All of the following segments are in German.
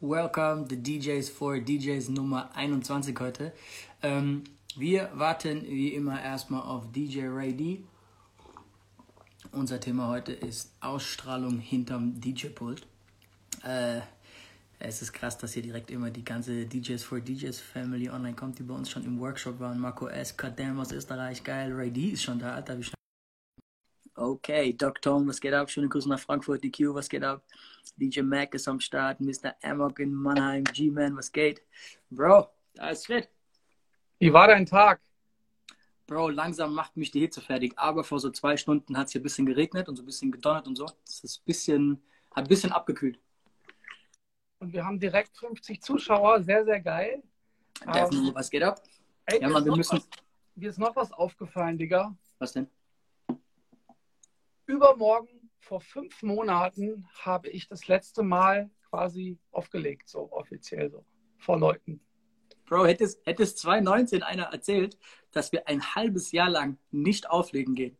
Welcome, the DJs for DJs Nummer 21 heute. Ähm, wir warten wie immer erstmal auf DJ Ray D. Unser Thema heute ist Ausstrahlung hinterm DJ-Pult. Äh, es ist krass, dass hier direkt immer die ganze DJs for DJs Family online kommt, die bei uns schon im Workshop waren. Marco S., Kadam aus Österreich, geil. Ray D ist schon da, Alter, wie schnell. Okay, Doc Tom, was geht ab? Schöne Grüße nach Frankfurt. DQ, was geht ab? DJ Mac ist am Start. Mr. Amok in Mannheim. G-Man, was geht? Bro, da ist fit. Wie war dein Tag? Bro, langsam macht mich die Hitze fertig. Aber vor so zwei Stunden hat es hier ein bisschen geregnet und so ein bisschen gedonnert und so. Es ist ein bisschen, hat ein bisschen abgekühlt. Und wir haben direkt 50 Zuschauer. Sehr, sehr geil. Definitely, Ähm, was geht ab? Ey, Ja, ist wir müssen- was, mir ist noch was aufgefallen, Digga. Was denn? Übermorgen, vor fünf Monaten, habe ich das letzte Mal quasi aufgelegt, so offiziell so, vor Leuten. Bro, hätte es, hätte es 2019 einer erzählt, dass wir ein halbes Jahr lang nicht auflegen gehen.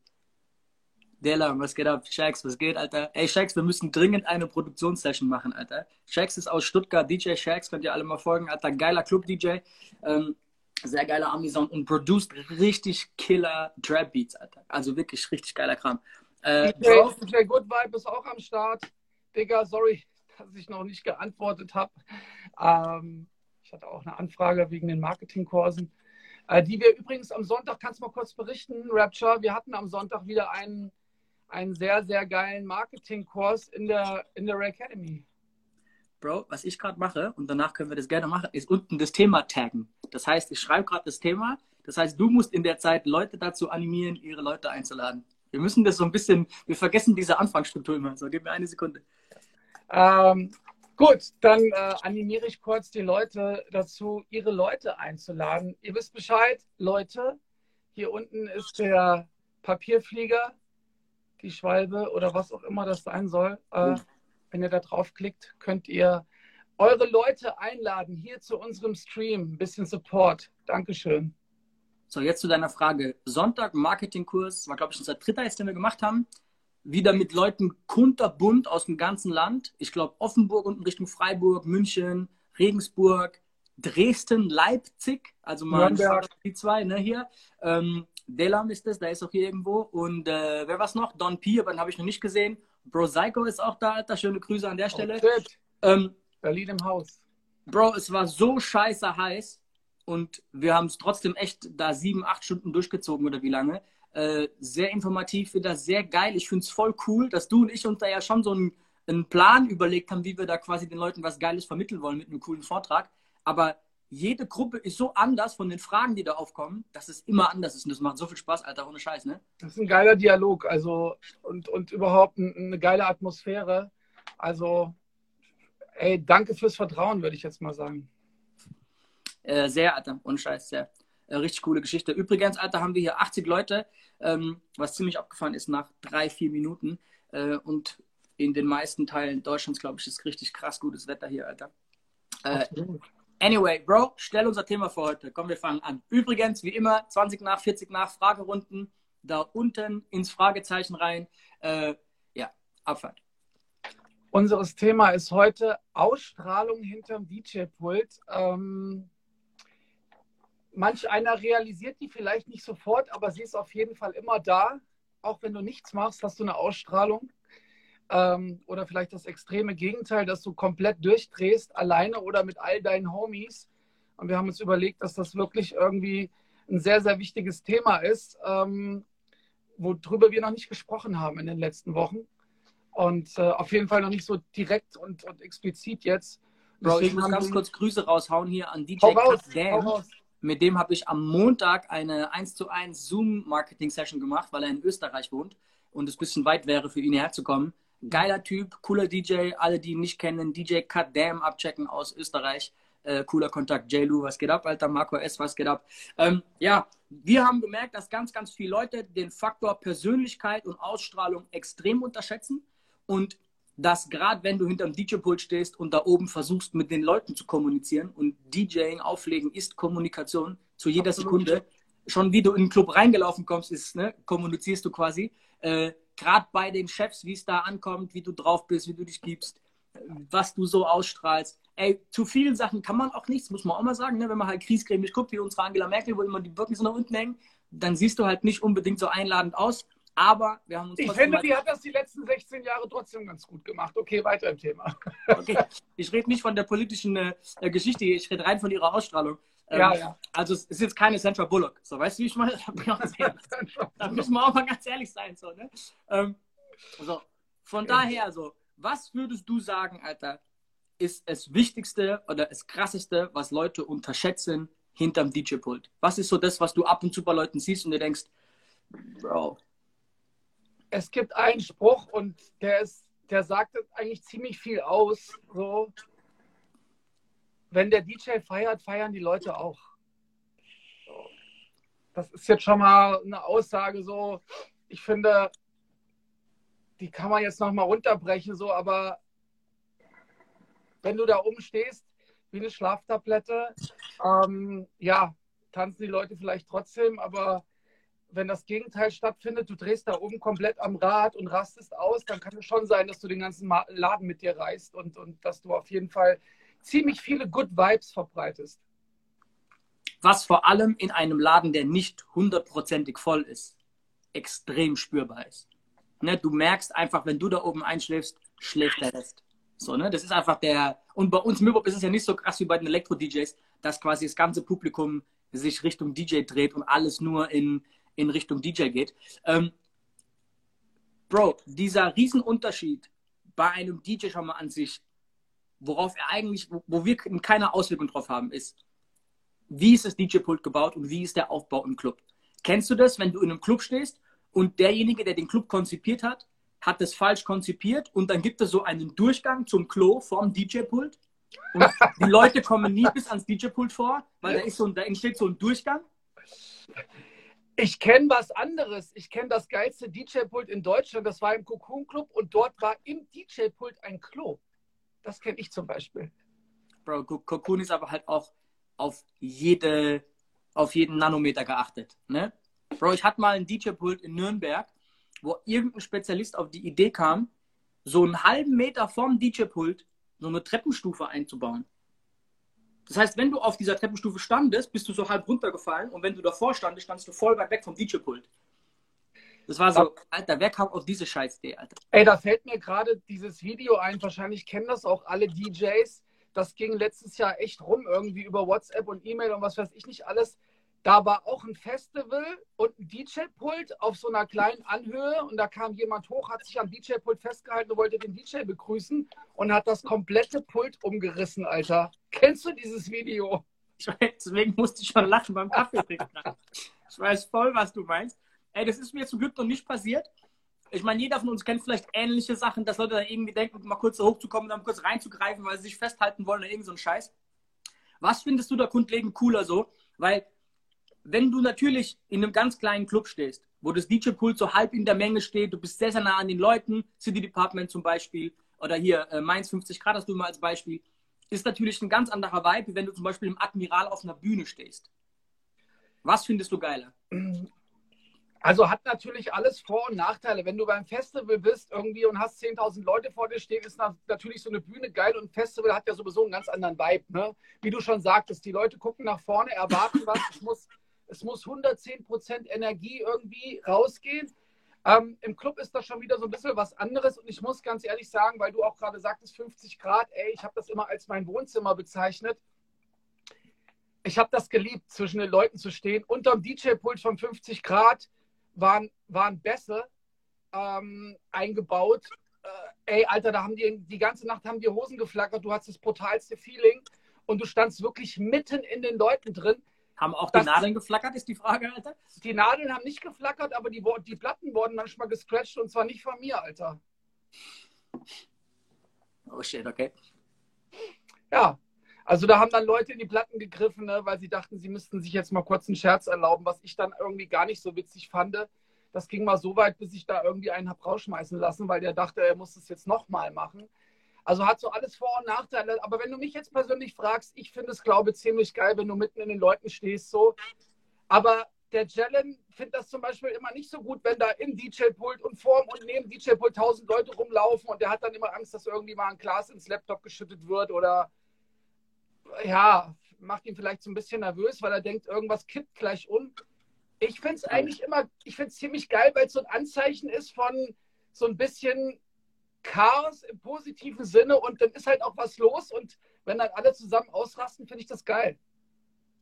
Dela, was geht ab? Shax, was geht, Alter? Ey, Shax, wir müssen dringend eine Produktionssession machen, Alter. Shax ist aus Stuttgart, DJ Shax, könnt ihr alle mal folgen, Alter. Geiler Club-DJ, ähm, sehr geiler Ami-Sound und produced richtig killer Trap-Beats, Alter. Also wirklich richtig geiler Kram. Äh, DJ, DJ Good Vibe ist auch am Start. Digga, sorry, dass ich noch nicht geantwortet habe. Ähm, ich hatte auch eine Anfrage wegen den Marketingkursen, äh, die wir übrigens am Sonntag, kannst du mal kurz berichten, Rapture, wir hatten am Sonntag wieder einen, einen sehr, sehr geilen Marketingkurs in der, in der Academy. Bro, was ich gerade mache, und danach können wir das gerne machen, ist unten das Thema taggen. Das heißt, ich schreibe gerade das Thema. Das heißt, du musst in der Zeit Leute dazu animieren, ihre Leute einzuladen. Wir müssen das so ein bisschen, wir vergessen diese Anfangsstruktur immer. So, gib mir eine Sekunde. Ähm, gut, dann äh, animiere ich kurz die Leute dazu, ihre Leute einzuladen. Ihr wisst Bescheid, Leute. Hier unten ist der Papierflieger, die Schwalbe oder was auch immer das sein soll. Äh, wenn ihr da draufklickt, könnt ihr eure Leute einladen hier zu unserem Stream. Ein bisschen Support. Dankeschön. So, jetzt zu deiner Frage. Sonntag Marketingkurs, war glaube ich unser dritter jetzt, den wir gemacht haben. Wieder mit Leuten kunterbunt aus dem ganzen Land. Ich glaube Offenburg unten Richtung Freiburg, München, Regensburg, Dresden, Leipzig. Also mal Nürnberg. die zwei, ne, hier. Ähm, Delam ist das, der ist auch hier irgendwo. Und äh, wer war's noch? Don P, aber den habe ich noch nicht gesehen. Bro Psycho ist auch da, Alter. Schöne Grüße an der Stelle. Oh. Ähm, Berlin im Haus. Bro, es war so scheiße heiß und wir haben es trotzdem echt da sieben, acht Stunden durchgezogen oder wie lange. Äh, sehr informativ, wieder sehr geil. Ich finde es voll cool, dass du und ich uns da ja schon so einen, einen Plan überlegt haben, wie wir da quasi den Leuten was Geiles vermitteln wollen mit einem coolen Vortrag. Aber jede Gruppe ist so anders von den Fragen, die da aufkommen, dass es immer anders ist. Und das macht so viel Spaß, Alter, ohne Scheiß, ne? Das ist ein geiler Dialog, also und, und überhaupt ein, eine geile Atmosphäre. Also, ey, danke fürs Vertrauen, würde ich jetzt mal sagen. Äh, sehr, Alter, ohne Scheiß, sehr. Äh, richtig coole Geschichte. Übrigens, Alter, haben wir hier 80 Leute, ähm, was ziemlich abgefahren ist nach drei, vier Minuten. Äh, und in den meisten Teilen Deutschlands, glaube ich, ist richtig krass gutes Wetter hier, Alter. Äh, anyway, Bro, stell unser Thema für heute. Komm, wir fangen an. Übrigens, wie immer, 20 nach, 40 nach, Fragerunden. Da unten ins Fragezeichen rein. Äh, ja, Abfahrt. Unseres Thema ist heute Ausstrahlung hinterm DJ-Pult. Ähm, manch einer realisiert die vielleicht nicht sofort, aber sie ist auf jeden Fall immer da. Auch wenn du nichts machst, hast du eine Ausstrahlung. Ähm, oder vielleicht das extreme Gegenteil, dass du komplett durchdrehst, alleine oder mit all deinen Homies. Und wir haben uns überlegt, dass das wirklich irgendwie ein sehr, sehr wichtiges Thema ist, ähm, worüber wir noch nicht gesprochen haben in den letzten Wochen. Und äh, auf jeden Fall noch nicht so direkt und, und explizit jetzt. Bro, ich Deswegen muss haben ganz kurz Grüße raushauen hier an DJ raus, Cut Dan. Mit dem habe ich am Montag eine 1 zu 1 Zoom-Marketing-Session gemacht, weil er in Österreich wohnt und es ein bisschen weit wäre, für ihn herzukommen. Geiler Typ, cooler DJ. Alle, die ihn nicht kennen, DJ Cut Damn abchecken aus Österreich. Äh, cooler Kontakt. J-Lu, was geht ab, Alter? Marco S., was geht ab? Ähm, ja, wir haben gemerkt, dass ganz, ganz viele Leute den Faktor Persönlichkeit und Ausstrahlung extrem unterschätzen und dass gerade wenn du hinterm DJ-Pult stehst und da oben versuchst, mit den Leuten zu kommunizieren und DJing, Auflegen ist Kommunikation zu jeder Absolut. Sekunde. Schon wie du in den Club reingelaufen kommst, ist, ne, kommunizierst du quasi. Äh, gerade bei den Chefs, wie es da ankommt, wie du drauf bist, wie du dich gibst. was du so ausstrahlst. Ey, zu vielen Sachen kann man auch nichts, muss man auch mal sagen. Ne? Wenn man halt kriesgrämig guckt, wie unsere Angela Merkel, wo immer die Birken so nach unten hängen, dann siehst du halt nicht unbedingt so einladend aus. Aber wir haben uns Ich finde, die hat das die letzten 16 Jahre trotzdem ganz gut gemacht. Okay, weiter im Thema. Okay. Ich rede nicht von der politischen äh, Geschichte, ich rede rein von ihrer Ausstrahlung. Ähm, Ja, ja. Also es ist jetzt keine Sandra Bullock. So, weißt du, wie ich meine? da müssen wir auch mal ganz ehrlich sein. So, ne? ähm, so, von daher, so, was würdest du sagen, Alter, ist das Wichtigste oder das Krasseste, was Leute unterschätzen hinterm DJ-Pult? Was ist so das, was du ab und zu bei Leuten siehst und dir denkst, Bro, Es gibt einen Spruch und der ist, der sagt eigentlich ziemlich viel aus. So, wenn der DJ feiert, feiern die Leute auch. Das ist jetzt schon mal eine Aussage so. Ich finde, die kann man jetzt noch mal runterbrechen so, aber wenn du da oben stehst wie eine Schlaftablette, ähm, ja, tanzen die Leute vielleicht trotzdem, aber wenn das Gegenteil stattfindet, du drehst da oben komplett am Rad und rastest aus, dann kann es schon sein, dass du den ganzen Laden mit dir reißt und, und dass du auf jeden Fall ziemlich viele Good Vibes verbreitest. was vor allem in einem Laden, der nicht hundertprozentig voll ist, extrem spürbar ist. Ne, du merkst einfach, wenn du da oben einschläfst, schläft der Rest. So, ne? Das ist einfach der. Und bei uns Hip-Hop ist es ja nicht so krass wie bei den Elektro-DJs, dass quasi das ganze Publikum sich Richtung DJ dreht und alles nur in, in Richtung DJ geht. Ähm, Bro, dieser Riesenunterschied bei einem DJ schon mal an sich, worauf er eigentlich, wo, wir keine Auswirkung drauf haben, ist, wie ist das DJ-Pult gebaut und wie ist der Aufbau im Club? Kennst du das, wenn du in einem Club stehst und derjenige, der den Club konzipiert hat, hat das falsch konzipiert und dann gibt es so einen Durchgang zum Klo vorm DJ-Pult und die Leute kommen nie bis ans DJ-Pult vor, weil da, ist so ein, da entsteht so ein Durchgang. Ich kenne was anderes. Ich kenne das geilste DJ-Pult in Deutschland. Das war im Cocoon Club und dort war im DJ-Pult ein Klo. Das kenne ich zum Beispiel. Bro, Co- Cocoon ist aber halt auch auf jede, auf jeden Nanometer geachtet. Ne? Bro, ich hatte mal einen DJ-Pult in Nürnberg, wo irgendein Spezialist auf die Idee kam, so einen halben Meter vom DJ-Pult so eine Treppenstufe einzubauen. Das heißt, wenn du auf dieser Treppenstufe standest, bist du so halb runtergefallen und wenn du davor standest, standst du voll weit weg vom DJ-Pult. Das war so, Alter, wer kam auf diese Scheißidee, Alter? Ey, da fällt mir gerade dieses Video ein. Wahrscheinlich kennen das auch alle DJs. Das ging letztes Jahr echt rum, irgendwie über WhatsApp und E-Mail und was weiß ich nicht alles. Da war auch ein Festival und ein DJ-Pult auf so einer kleinen Anhöhe und da kam jemand hoch, hat sich am DJ-Pult festgehalten und wollte den DJ begrüßen und hat das komplette Pult umgerissen, Alter. Kennst du dieses Video? Deswegen musste ich schon lachen beim Kaffee trinken. Ich weiß voll, was du meinst. Ey, das ist mir zum Glück noch nicht passiert. Ich meine, jeder von uns kennt vielleicht ähnliche Sachen, dass Leute da irgendwie denken, mal kurz da hochzukommen, dann kurz reinzugreifen, weil sie sich festhalten wollen oder irgend so ein Scheiß. Was findest du da grundlegend cooler so? Weil, wenn du natürlich in einem ganz kleinen Club stehst, wo das DJ-Pult so halb in der Menge steht, du bist sehr, sehr nah an den Leuten, City Department zum Beispiel, oder hier äh, Mainz 50 Grad hast du mal als Beispiel, ist natürlich ein ganz anderer Vibe, wie wenn du zum Beispiel im Admiral auf einer Bühne stehst. Was findest du geiler? Also hat natürlich alles Vor- und Nachteile. Wenn du beim Festival bist irgendwie und hast 10.000 Leute vor dir stehen, ist na- natürlich so eine Bühne geil und ein Festival hat ja sowieso einen ganz anderen Vibe. Ne? Wie du schon sagtest, die Leute gucken nach vorne, erwarten was. Es muss, es muss 110% Energie irgendwie rausgehen. Ähm, Im Club ist das schon wieder so ein bisschen was anderes und ich muss ganz ehrlich sagen, weil du auch gerade sagtest, 50 Grad, ey, ich habe das immer als mein Wohnzimmer bezeichnet. Ich habe das geliebt, zwischen den Leuten zu stehen. Unterm DJ-Pult von 50 Grad waren, waren Bässe ähm, eingebaut. Äh, ey, Alter, da haben die die ganze Nacht haben die Hosen geflackert. Du hattest das brutalste Feeling und du standst wirklich mitten in den Leuten drin. Haben auch die Das- Nadeln geflackert, ist die Frage, Alter? Die Nadeln haben nicht geflackert, aber die, die Platten wurden manchmal gescratcht und zwar nicht von mir, Alter. Oh shit, okay. Ja, also da haben dann Leute in die Platten gegriffen, ne, weil sie dachten, sie müssten sich jetzt mal kurz einen Scherz erlauben, was ich dann irgendwie gar nicht so witzig fand. Das ging mal so weit, bis ich da irgendwie einen hab rausschmeißen lassen, weil der dachte, er muss es jetzt nochmal machen. Also hat so alles Vor- und Nachteile. Aber wenn du mich jetzt persönlich fragst, ich finde es, glaube ich, ziemlich geil, wenn du mitten in den Leuten stehst. So. Aber der Jalen findet das zum Beispiel immer nicht so gut, wenn da im DJ-Pult und vorm und neben DJ-Pult tausend Leute rumlaufen und der hat dann immer Angst, dass irgendwie mal ein Glas ins Laptop geschüttet wird oder ja, macht ihn vielleicht so ein bisschen nervös, weil er denkt, irgendwas kippt gleich um. Ich finde es eigentlich immer, ich finde es ziemlich geil, weil es so ein Anzeichen ist von so ein bisschen Chaos im positiven Sinne und dann ist halt auch was los und wenn dann alle zusammen ausrasten, finde ich das geil.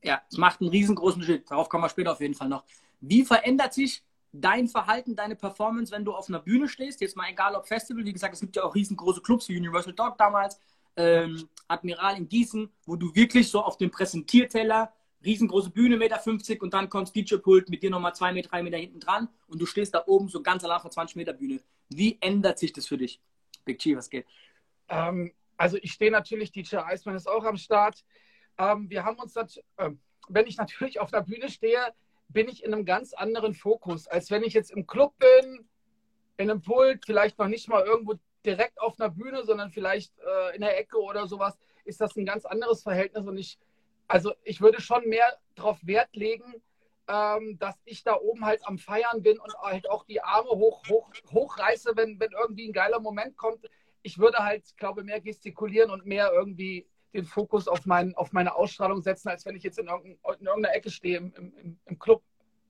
Ja, es macht einen riesengroßen Schritt. Darauf kommen wir später auf jeden Fall noch. Wie verändert sich dein Verhalten, deine Performance, wenn du auf einer Bühne stehst? Jetzt mal egal ob Festival, wie gesagt, es gibt ja auch riesengroße Clubs wie Universal Dog damals, ähm, Admiral in Gießen, wo du wirklich so auf dem Präsentierteller, riesengroße Bühne, Meter 50 und dann kommt DJ-Pult mit dir nochmal zwei Meter, drei Meter hinten dran und du stehst da oben so ganz allein auf 20 Meter Bühne. Wie ändert sich das für dich? Big G, was geht? Ähm, also ich stehe natürlich, DJ Iceman ist auch am Start. Ähm, wir haben uns, äh, wenn ich natürlich auf der Bühne stehe, bin ich in einem ganz anderen Fokus, als wenn ich jetzt im Club bin, in einem Pult, vielleicht noch nicht mal irgendwo direkt auf einer Bühne, sondern vielleicht äh, in der Ecke oder sowas, ist das ein ganz anderes Verhältnis. Und ich, also ich würde schon mehr darauf Wert legen, ähm, dass ich da oben halt am Feiern bin und halt auch die Arme hoch, hoch, hochreiße, wenn, wenn irgendwie ein geiler Moment kommt. Ich würde halt, glaube mehr gestikulieren und mehr irgendwie den Fokus auf, mein, auf meine Ausstrahlung setzen, als wenn ich jetzt in, irgendein, in irgendeiner Ecke stehe im, im, im Club.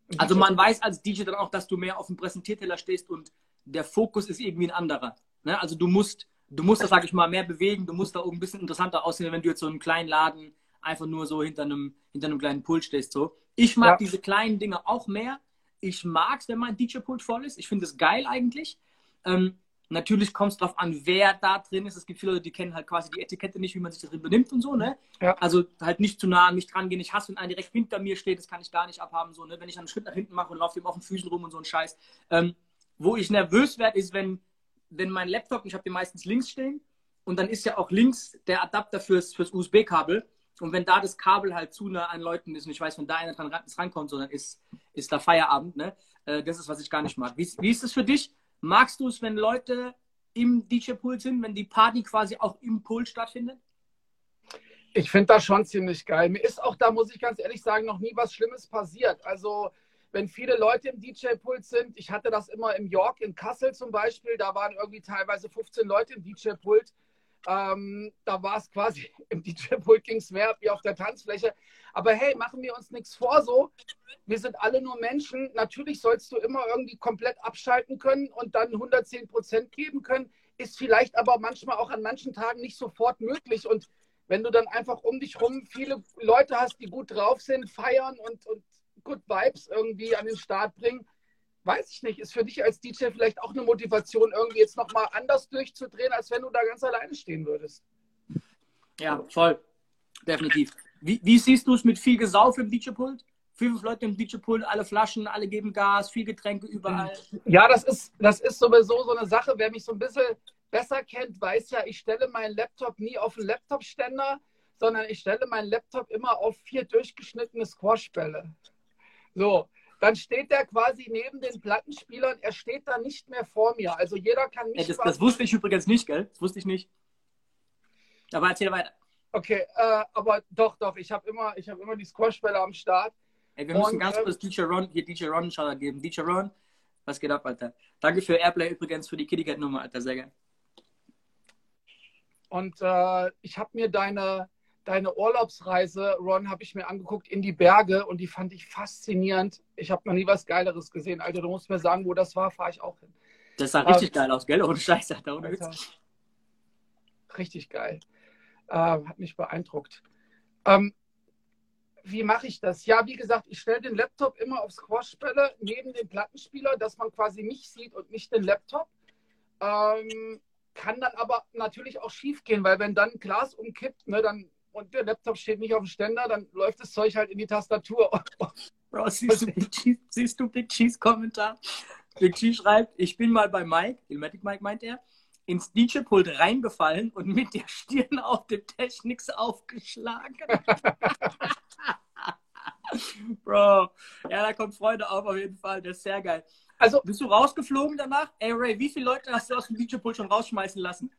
Im also man weiß als DJ dann auch, dass du mehr auf dem Präsentierteller stehst und der Fokus ist irgendwie ein anderer. Ne? Also du musst, du musst das, sag ich mal, mehr bewegen, du musst da oben ein bisschen interessanter aussehen, wenn du jetzt so einen kleinen Laden einfach nur so hinter einem, hinter einem kleinen Pult stehst. So. Ich mag ja. diese kleinen Dinge auch mehr. Ich mag es, wenn mein DJ-Pult voll ist. Ich finde es geil eigentlich. Ähm, natürlich kommt es darauf an, wer da drin ist. Es gibt viele Leute, die kennen halt quasi die Etikette nicht, wie man sich da drin benimmt und so, ne? Ja. Also halt nicht zu nah, nicht dran gehen. Ich hasse, wenn einer direkt hinter mir steht, das kann ich gar nicht abhaben, so, ne? Wenn ich einen Schritt nach hinten mache und laufe ihm auf den Füßen rum und so ein Scheiß. Ähm, wo ich nervös werde, ist, wenn, wenn mein Laptop, ich habe den meistens links stehen, und dann ist ja auch links der Adapter fürs, fürs USB-Kabel. Und wenn da das Kabel halt zu nah an Leuten ist und ich weiß, wenn da einer dran rankommt, so, dann ist, ist da Feierabend. Ne? Äh, das ist, was ich gar nicht mag. Wie, wie ist es für dich? Magst du es, wenn Leute im DJ-Pool sind, wenn die Party quasi auch im Pool stattfindet? Ich finde das schon ziemlich geil. Mir ist auch da, muss ich ganz ehrlich sagen, noch nie was Schlimmes passiert. Also, wenn viele Leute im DJ-Pult sind, ich hatte das immer im York, in Kassel zum Beispiel, da waren irgendwie teilweise 15 Leute im DJ-Pult ähm, da war es quasi, im DJ-Pult ging es mehr wie auf der Tanzfläche. Aber hey, machen wir uns nichts vor so. Wir sind alle nur Menschen. Natürlich sollst du immer irgendwie komplett abschalten können und dann 110 Prozent geben können. Ist vielleicht aber manchmal auch an manchen Tagen nicht sofort möglich. Und wenn du dann einfach um dich rum viele Leute hast, die gut drauf sind, feiern und, und Good Vibes irgendwie an den Start bringen, weiß ich nicht, ist für dich als DJ vielleicht auch eine Motivation, irgendwie jetzt nochmal anders durchzudrehen, als wenn du da ganz alleine stehen würdest. Ja, voll. Definitiv. Wie, wie siehst du es mit viel Gesauf im DJ-Pult? Fünf Leute im DJ-Pult, alle Flaschen, alle geben Gas, viel Getränke überall. Ja, das ist, das ist sowieso so eine Sache. Wer mich so ein bisschen besser kennt, weiß ja, ich stelle meinen Laptop nie auf einen Laptop-Ständer, sondern ich stelle meinen Laptop immer auf vier durchgeschnittene Squashbälle. So, dann steht der quasi neben den Plattenspielern. Er steht da nicht mehr vor mir. Also jeder kann mich. das, das, wusste ich übrigens nicht, gell? Das wusste ich nicht. Aber erzähl weiter. Okay, äh, aber doch, doch. Ich habe immer, hab immer die Squashbälle am Start. Ey, wir müssen Und, ganz ähm, kurz DJ Ron, hier DJ Ron Shoutout geben. DJ Ron, was geht ab, Alter? Danke für Airplay übrigens für die Kitty Cat Nummer, Alter. Sehr gerne. Und äh, ich habe mir deine, deine Urlaubsreise, Ron, habe ich mir angeguckt in die Berge und die fand ich faszinierend. Ich habe noch nie was Geileres gesehen. Also du musst mir sagen, wo das war, fahre ich auch hin. Das sah richtig ähm, geil aus, gell? Ohne Scheiße. Ohne Alter, richtig geil. Äh, hat mich beeindruckt. Ähm, wie mache ich das? Ja, wie gesagt, ich stelle den Laptop immer auf Squashbälle neben den Plattenspieler, dass man quasi mich sieht und nicht den Laptop. Ähm, kann dann aber natürlich auch schief gehen, weil wenn dann ein Glas umkippt, ne, dann und der Laptop steht nicht auf dem Ständer, dann läuft das Zeug halt in die Tastatur. Bro, siehst du Big Cheese, siehst du Big Cheese Kommentar? Big Cheese schreibt, ich bin mal bei Mike, Ilmatic Mike meint er, ins DJ-Pult reingefallen und mit der Stirn auf dem Technics aufgeschlagen. Bro, ja, da kommt Freude auf auf jeden Fall, das ist sehr geil. Also, bist du rausgeflogen danach? Ey, Ray, wie viele Leute hast du aus dem DJ-Pult schon rausschmeißen lassen?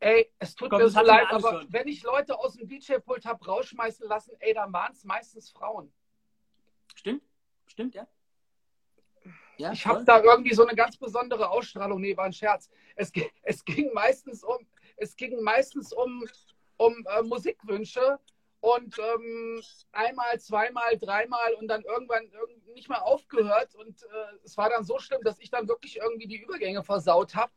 Ey, es tut Komm, mir so leid, aber wenn ich Leute aus dem DJ-Pult habe rausschmeißen lassen, ey, dann waren es meistens Frauen. Stimmt? Stimmt, ja? ja ich habe da irgendwie so eine ganz besondere Ausstrahlung. Nee, war ein Scherz. Es, es ging meistens um, es ging meistens um, um äh, Musikwünsche und ähm, einmal, zweimal, dreimal und dann irgendwann nicht mehr aufgehört. Und äh, es war dann so schlimm, dass ich dann wirklich irgendwie die Übergänge versaut habe.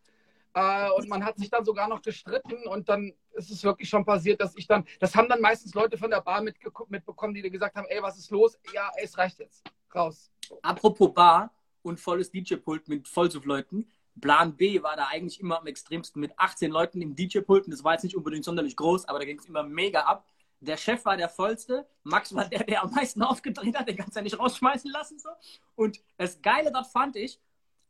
Äh, und man hat sich dann sogar noch gestritten und dann ist es wirklich schon passiert, dass ich dann, das haben dann meistens Leute von der Bar mitbekommen, die dir gesagt haben, ey, was ist los? Ja, ey, es reicht jetzt. Raus. Apropos Bar und volles DJ-Pult mit Vollsuff-Leuten. Plan B war da eigentlich immer am extremsten mit 18 Leuten im DJ-Pult. Das war jetzt nicht unbedingt sonderlich groß, aber da ging es immer mega ab. Der Chef war der vollste, Max war der, der am meisten aufgedreht hat, den kannst du ja nicht rausschmeißen lassen. So. Und das Geile dort fand ich,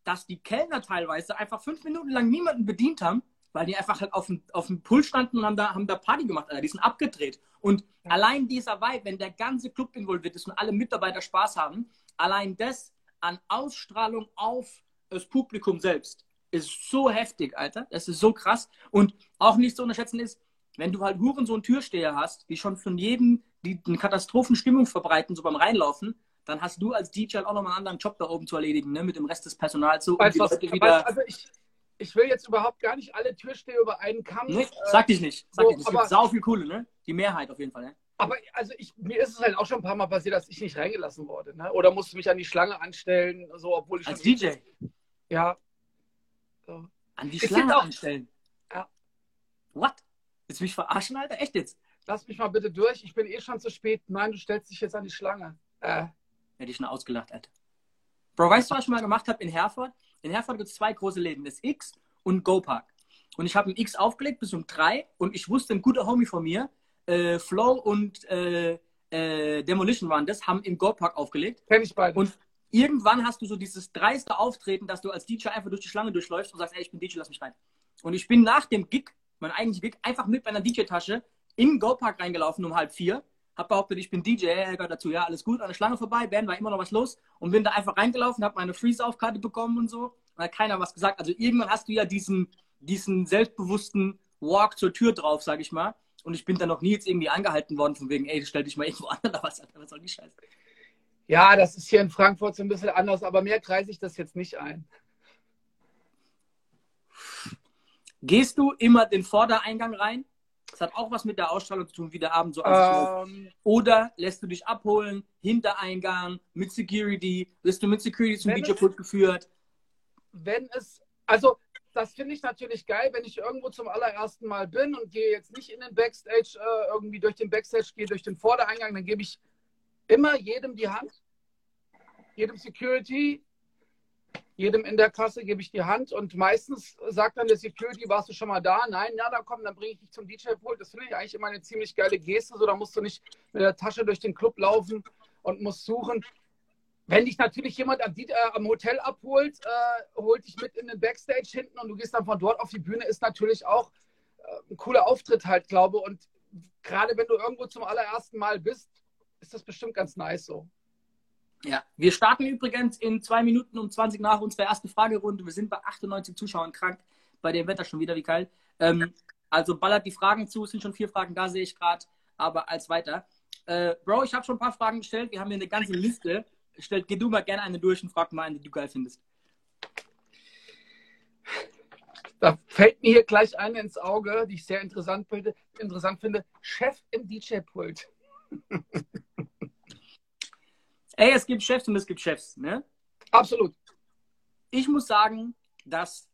dass die Kellner teilweise einfach fünf Minuten lang niemanden bedient haben, weil die einfach halt auf dem, auf dem Pool standen und haben da, haben da Party gemacht, Alter. Die sind abgedreht. Und ja. allein dieser Vibe, wenn der ganze Club involviert ist und alle Mitarbeiter Spaß haben, allein das an Ausstrahlung auf das Publikum selbst ist so heftig, Alter. Das ist so krass. Und auch nicht zu unterschätzen ist, wenn du halt Huren so einen Türsteher hast, die schon von jedem die eine Katastrophenstimmung verbreiten, so beim Reinlaufen, dann hast du als DJ halt auch nochmal einen anderen Job da oben zu erledigen, ne? mit dem Rest des Personals. So, weißt, um was, wieder... also ich, ich will jetzt überhaupt gar nicht alle Türsteher über einen Kamm. Nee, sag dich nicht. Sag so, dich nicht. Es gibt sau viel coole, ne? Die Mehrheit auf jeden Fall, ne? Aber also ich, mir ist es halt auch schon ein paar Mal passiert, dass ich nicht reingelassen wurde. Ne? Oder musste mich an die Schlange anstellen, so, obwohl ich Als DJ? Ja. So. An die Schlange auch... anstellen? Ja. What? Willst du mich verarschen, Alter? Echt jetzt? Lass mich mal bitte durch. Ich bin eh schon zu spät. Nein, du stellst dich jetzt an die Schlange. Äh. Hätte ich schon ausgelacht, Alter. Bro, weißt du, was ich mal gemacht habe in Herford? In Herford gibt es zwei große Läden, das X und Go Park. Und ich habe ein X aufgelegt bis um drei und ich wusste, ein guter Homie von mir, äh, Flow und äh, äh, Demolition waren das, haben im Go Park aufgelegt. Kenn ich beide. Und irgendwann hast du so dieses dreiste Auftreten, dass du als DJ einfach durch die Schlange durchläufst und sagst, ey, ich bin DJ, lass mich rein. Und ich bin nach dem Gig, mein eigentlicher Gig, einfach mit meiner DJ-Tasche im Go Park reingelaufen um halb vier hab behauptet, ich bin DJ, er gehört dazu, ja, alles gut, an der Schlange vorbei, Ben war immer noch was los und bin da einfach reingelaufen, hab meine Freeze-Aufkarte bekommen und so. Und hat keiner was gesagt. Also irgendwann hast du ja diesen, diesen selbstbewussten Walk zur Tür drauf, sag ich mal. Und ich bin da noch nie jetzt irgendwie angehalten worden, von wegen, ey, stell dich mal irgendwo an oder was, was soll die Scheiße? Ja, das ist hier in Frankfurt so ein bisschen anders, aber mehr kreise ich das jetzt nicht ein. Gehst du immer den Vordereingang rein? Das hat auch was mit der Ausstrahlung zu tun, wie der Abend so ähm, Oder lässt du dich abholen, Hintereingang, mit Security? Wirst du mit Security zum DJ-Pult geführt? Wenn es, also das finde ich natürlich geil, wenn ich irgendwo zum allerersten Mal bin und gehe jetzt nicht in den Backstage, äh, irgendwie durch den Backstage, gehe durch den Vordereingang, dann gebe ich immer jedem die Hand, jedem Security, jedem in der Kasse gebe ich die Hand und meistens sagt dann der Security, warst du schon mal da? Nein, ja, dann komm, dann bringe ich dich zum DJ-Pult. Das finde ich eigentlich immer eine ziemlich geile Geste. So, da musst du nicht mit der Tasche durch den Club laufen und musst suchen. Wenn dich natürlich jemand am, äh, am Hotel abholt, äh, holt dich mit in den Backstage hinten und du gehst dann von dort auf die Bühne, ist natürlich auch äh, ein cooler Auftritt halt, glaube Und gerade wenn du irgendwo zum allerersten Mal bist, ist das bestimmt ganz nice so. Ja, wir starten übrigens in zwei Minuten um 20 nach unserer ersten Fragerunde. Wir sind bei 98 Zuschauern krank, bei dem Wetter schon wieder wie kalt. Ähm, also ballert die Fragen zu, es sind schon vier Fragen da, sehe ich gerade, aber als weiter. Äh, Bro, ich habe schon ein paar Fragen gestellt, wir haben hier eine ganze Liste. Stell, geh du mal gerne eine durch und frag mal eine, die du geil findest. Da fällt mir hier gleich eine ins Auge, die ich sehr. Interessant finde. Chef im DJ-Pult. Ey, es gibt Chefs und es gibt Chefs, ne? Absolut. Ich muss sagen, dass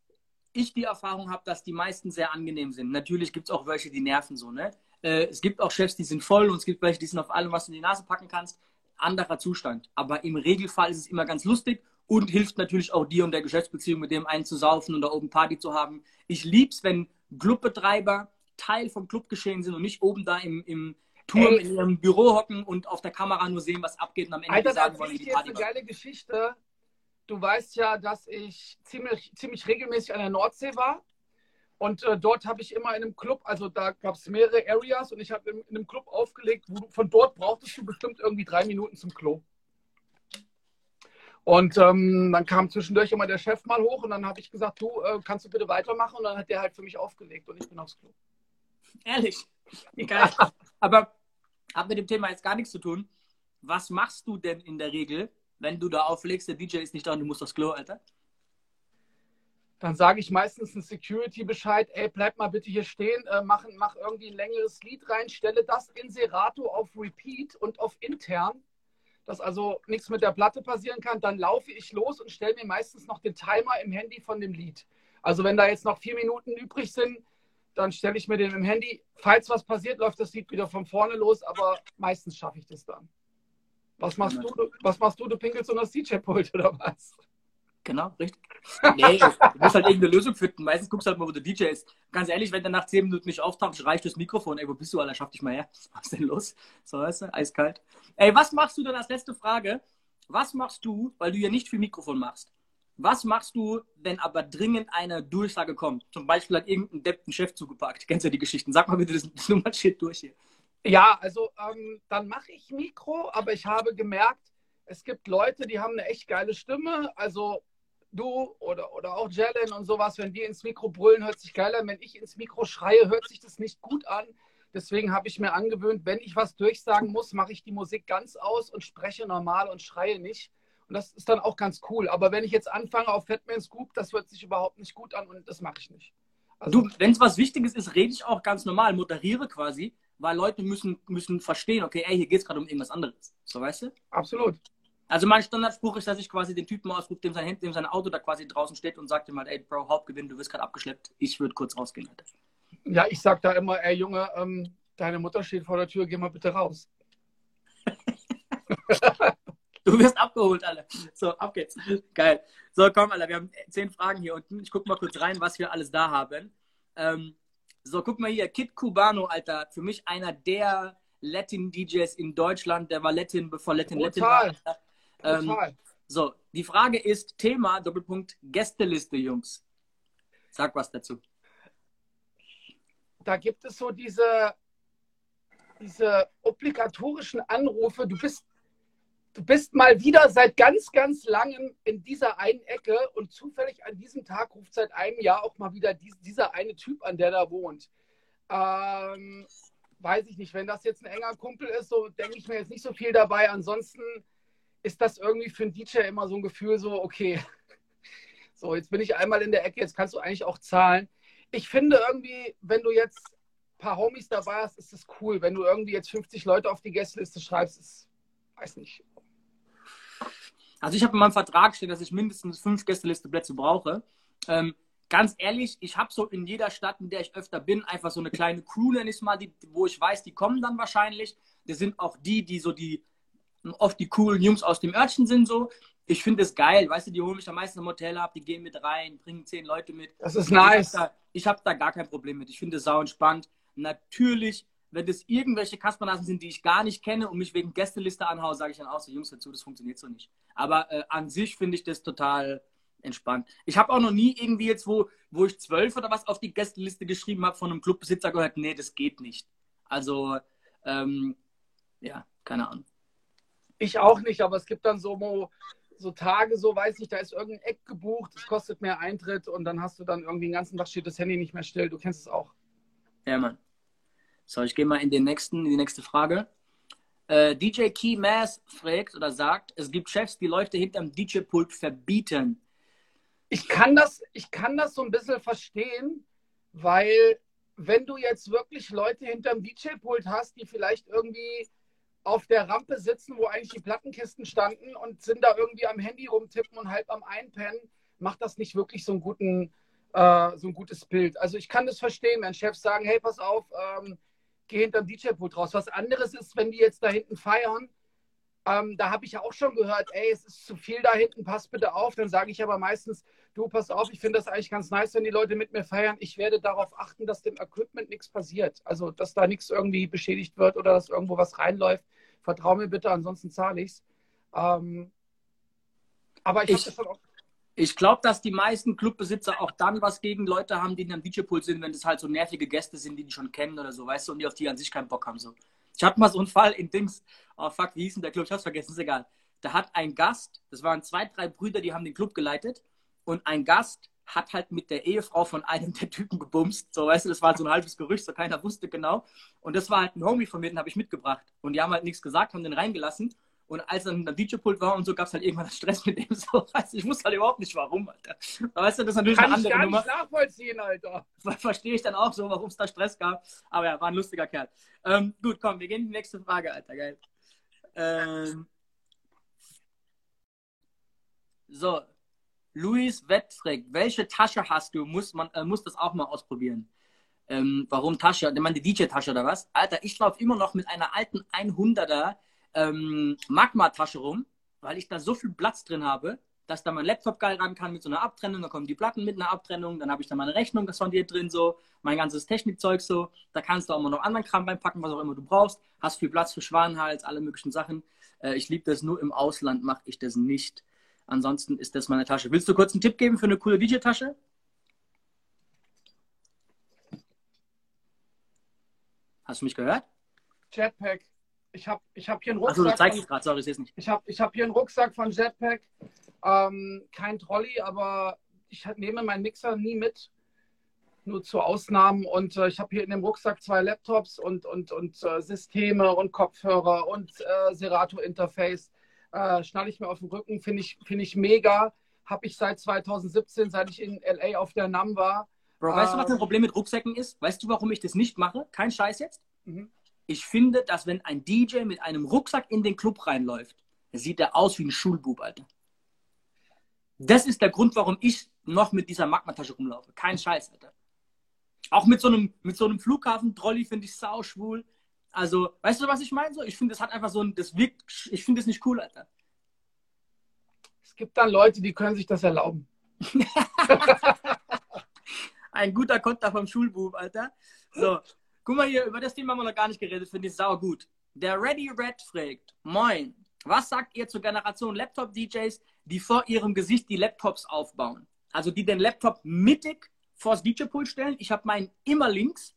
ich die Erfahrung habe, dass die meisten sehr angenehm sind. Natürlich gibt es auch welche, die nerven so, ne? Äh, es gibt auch Chefs, die sind voll und es gibt welche, die sind auf allem, was du in die Nase packen kannst. Anderer Zustand. Aber im Regelfall ist es immer ganz lustig und hilft natürlich auch dir und der Geschäftsbeziehung mit dem einen zu saufen und da oben Party zu haben. Ich lieb's, wenn Clubbetreiber Teil vom Clubgeschehen sind und nicht oben da im, im Turm Ey. in ihrem Büro hocken und auf der Kamera nur sehen, was abgeht und am Ende Alter, sagen wollen, die Party jetzt eine geile Geschichte. Du weißt ja, dass ich ziemlich, ziemlich regelmäßig an der Nordsee war. Und äh, dort habe ich immer in einem Club, also da gab es mehrere Areas und ich habe in, in, einem Club aufgelegt, wo du, von dort brauchtest du bestimmt irgendwie drei Minuten zum Klo. Und ähm, dann kam zwischendurch immer der Chef mal hoch und dann habe ich gesagt, du, äh, kannst du bitte weitermachen? Und dann hat der halt für mich aufgelegt und ich bin aufs Klo. Ehrlich? Egal. Aber hat mit dem Thema jetzt gar nichts zu tun. was machst du denn in der Regel, wenn du da auflegst, der DJ ist nicht da und du musst aufs Klo, Alter? Dann sage ich meistens ein Security-Bescheid, ey, bleib mal bitte hier stehen, äh, mach, mach irgendwie ein längeres Lied rein, stelle das in Serato auf Repeat und auf intern, dass also nichts mit der Platte passieren kann. Dann laufe ich los und stelle mir meistens noch den Timer im Handy von dem Lied. Also wenn da jetzt noch vier Minuten übrig sind, dann stelle ich mir den im Handy. Falls was passiert, läuft das Lied wieder von vorne los, aber meistens schaffe ich das dann. Was machst du? Was machst du? Du pinkelst unter das DJ-Pult oder was? Genau, richtig. Nee, du musst halt irgendeine Lösung finden. Meistens guckst du halt mal, wo der DJ ist. Ganz ehrlich, wenn der nach zehn Minuten nicht auftaucht, reicht das Mikrofon. Ey, wo bist du, Alter? Schaff dich mal her. Was ist denn los? So, weißt du, eiskalt. Ey, was machst du denn als letzte Frage? Was machst du, weil du ja nicht viel Mikrofon machst? Was machst du, wenn aber dringend eine Durchsage kommt? Zum Beispiel hat irgendein Depp einen Chef zugepackt. Kennst du ja die Geschichten? Sag mal bitte das, das Nummer-Shit durch hier. Ja, also ähm, dann mache ich Mikro, aber ich habe gemerkt, es gibt Leute, die haben eine echt geile Stimme. Also du oder, oder auch Jalen und sowas, wenn die ins Mikro brüllen, hört sich geil an. Wenn ich ins Mikro schreie, hört sich das nicht gut an. Deswegen habe ich mir angewöhnt, wenn ich was durchsagen muss, mache ich die Musik ganz aus und spreche normal und schreie nicht. Und das ist dann auch ganz cool. Aber wenn ich jetzt anfange auf Fatman Scoop, das hört sich überhaupt nicht gut an und das mache ich nicht. Also, du, wenn es was Wichtiges ist, rede ich auch ganz normal, moderiere quasi, weil Leute müssen, müssen verstehen, okay, ey, hier geht es gerade um irgendwas anderes. So, weißt du? Absolut. Also mein Standardspruch ist, dass ich quasi den Typen ausrufe, dem sein, dem sein Auto da quasi draußen steht und sagt ihm halt, ey, Bro, Hauptgewinn, du wirst gerade abgeschleppt, ich würde kurz rausgehen, Alter. Ja, ich sag da immer, ey Junge, ähm, deine Mutter steht vor der Tür, geh mal bitte raus. du wirst abgeholt, Alter. So, ab geht's. Geil. So, komm, Alter, wir haben zehn Fragen hier unten. Ich guck mal kurz rein, was wir alles da haben. Ähm, so, guck mal hier, Kid Cubano, Alter, für mich einer der Latin-DJs in Deutschland, der war Latin, bevor Latin Total. Latin war. Ähm, so, die Frage ist Thema, Doppelpunkt, Gästeliste, Jungs. Sag was dazu. Da gibt es so diese, diese obligatorischen Anrufe. Du bist, du bist mal wieder seit ganz, ganz langem in dieser einen Ecke und zufällig an diesem Tag ruft seit einem Jahr auch mal wieder dies, dieser eine Typ an, der da wohnt. Ähm, weiß ich nicht, wenn das jetzt ein enger Kumpel ist, so denke ich mir jetzt nicht so viel dabei. Ansonsten ist das irgendwie für einen DJ immer so ein Gefühl, so, okay, so, jetzt bin ich einmal in der Ecke, jetzt kannst du eigentlich auch zahlen. Ich finde irgendwie, wenn du jetzt ein paar Homies dabei hast, ist das cool. Wenn du irgendwie jetzt 50 Leute auf die Gästeliste schreibst, ist, weiß nicht. Also ich habe in meinem Vertrag stehen, dass ich mindestens fünf Gästelisteplätze brauche. Ähm, ganz ehrlich, ich habe so in jeder Stadt, in der ich öfter bin, einfach so eine kleine Crew, nenne ich es mal, die, wo ich weiß, die kommen dann wahrscheinlich. Das sind auch die, die so die oft die coolen Jungs aus dem Örtchen sind so. Ich finde es geil, weißt du, die holen mich am meisten im Hotel ab, die gehen mit rein, bringen zehn Leute mit. Das ist nice. Ich habe da, hab da, gar kein Problem mit. Ich finde es sau entspannt. Natürlich, wenn das irgendwelche Kaspernasen sind, die ich gar nicht kenne und mich wegen Gästeliste anhaue, sage ich dann auch so, Jungs, dazu, das funktioniert so nicht. Aber äh, an sich finde ich das total entspannt. Ich habe auch noch nie irgendwie jetzt, wo, wo ich zwölf oder was auf die Gästeliste geschrieben habe, von einem Clubbesitzer gehört, nee, das geht nicht. Also, ähm, ja, keine Ahnung. Ich auch nicht, aber es gibt dann so, so Tage, so weiß ich, da ist irgendein Eck gebucht, es kostet mehr Eintritt und dann hast du dann irgendwie den ganzen Tag steht das Handy nicht mehr still. Du kennst es auch. Ja, Mann. So, ich gehe mal in den nächsten, in die nächste Frage. Äh, DJ Key Mass fragt oder sagt, es gibt Chefs, die Leute hinterm DJ-Pult verbieten. Ich kann, das, ich kann das so ein bisschen verstehen, weil wenn du jetzt wirklich Leute hinterm DJ-Pult hast, die vielleicht irgendwie auf der Rampe sitzen, wo eigentlich die Plattenkisten standen und sind da irgendwie am Handy rumtippen und halb am Einpennen, macht das nicht wirklich so, guten, äh, so ein gutes Bild. Also ich kann das verstehen, wenn Chefs sagen, hey, pass auf, ähm, geh hinterm DJ-Pult raus. Was anderes ist, wenn die jetzt da hinten feiern, ähm, da habe ich ja auch schon gehört, ey, es ist zu viel da hinten, pass bitte auf. Dann sage ich aber meistens, du, pass auf, ich finde das eigentlich ganz nice, wenn die Leute mit mir feiern. Ich werde darauf achten, dass dem Equipment nichts passiert. Also, dass da nichts irgendwie beschädigt wird oder dass irgendwo was reinläuft. Vertrau mir bitte, ansonsten zahle ich's. Ähm, aber ich, ich auch. Ich glaube, dass die meisten Clubbesitzer auch dann was gegen Leute haben, die in einem DJ-Pool sind, wenn das halt so nervige Gäste sind, die die schon kennen oder so, weißt du, und die auf die an sich keinen Bock haben. So. Ich hatte mal so einen Fall in Dings, oh fuck, wie hieß denn der Club? Ich hab's vergessen, ist egal. Da hat ein Gast, das waren zwei, drei Brüder, die haben den Club geleitet, und ein Gast hat halt mit der Ehefrau von einem der Typen gebumst. So, weißt du, das war so ein halbes Gerücht, so keiner wusste genau. Und das war halt ein Homie von mir, den habe ich mitgebracht. Und die haben halt nichts gesagt, haben den reingelassen. Und als dann der DJ-Pult war und so, gab es halt irgendwann Stress mit dem. So, weißt, ich wusste halt überhaupt nicht, warum, Alter. Aber weißt du, das ist natürlich Kann eine ich andere gar Nummer. nicht nachvollziehen, Alter. Verstehe ich dann auch so, warum es da Stress gab. Aber ja, war ein lustiger Kerl. Ähm, gut, komm, wir gehen in die nächste Frage, Alter, geil. Ähm, so, Luis Wettfrick, welche Tasche hast du? Muss man äh, muss das auch mal ausprobieren. Ähm, warum Tasche? Ich meine, die DJ-Tasche oder was? Alter, ich laufe immer noch mit einer alten 100er ähm, Magma-Tasche rum, weil ich da so viel Platz drin habe, dass da mein Laptop geil ran kann mit so einer Abtrennung. Da kommen die Platten mit einer Abtrennung. Dann habe ich da meine Rechnung, das von dir drin so. Mein ganzes Technikzeug so. Da kannst du auch mal noch anderen Kram reinpacken, was auch immer du brauchst. Hast viel Platz für Schwanenhals, alle möglichen Sachen. Äh, ich liebe das nur im Ausland, mache ich das nicht. Ansonsten ist das meine Tasche. Willst du kurz einen Tipp geben für eine coole DJ-Tasche? Hast du mich gehört? Jetpack. Ich habe ich hab hier einen Achso, du Rucksack. zeigst von, es gerade, sorry, ich sehe es nicht. ich habe ich hab hier einen Rucksack von Jetpack. Ähm, kein Trolley, aber ich nehme meinen Mixer nie mit. Nur zu Ausnahmen. Und äh, ich habe hier in dem Rucksack zwei Laptops und, und, und äh, Systeme und Kopfhörer und äh, Serato-Interface. Äh, schnalle ich mir auf den Rücken. Finde ich, find ich mega. Habe ich seit 2017, seit ich in LA auf der NAM war. Bro, weißt du, was Ähm. mein Problem mit Rucksäcken ist? Weißt du, warum ich das nicht mache? Kein Scheiß jetzt. Mhm. Ich finde, dass wenn ein DJ mit einem Rucksack in den Club reinläuft, sieht er aus wie ein Schulbub, Alter. Das ist der Grund, warum ich noch mit dieser Magma-Tasche rumlaufe. Kein Scheiß, Alter. Auch mit so einem, mit so einem Flughafen-Trolley finde ich sau schwul. Also, weißt du, was ich meine? So, ich finde, das hat einfach so ein, das wirkt, ich finde das nicht cool, Alter. Es gibt dann Leute, die können sich das erlauben. Ein guter Konter vom Schulbub, Alter. So, guck mal hier, über das Thema haben wir noch gar nicht geredet, finde ich sauer gut. Der Ready Red fragt, moin, was sagt ihr zur Generation Laptop-DJs, die vor ihrem Gesicht die Laptops aufbauen? Also die den Laptop mittig vors DJ-Pult stellen. Ich habe meinen immer links.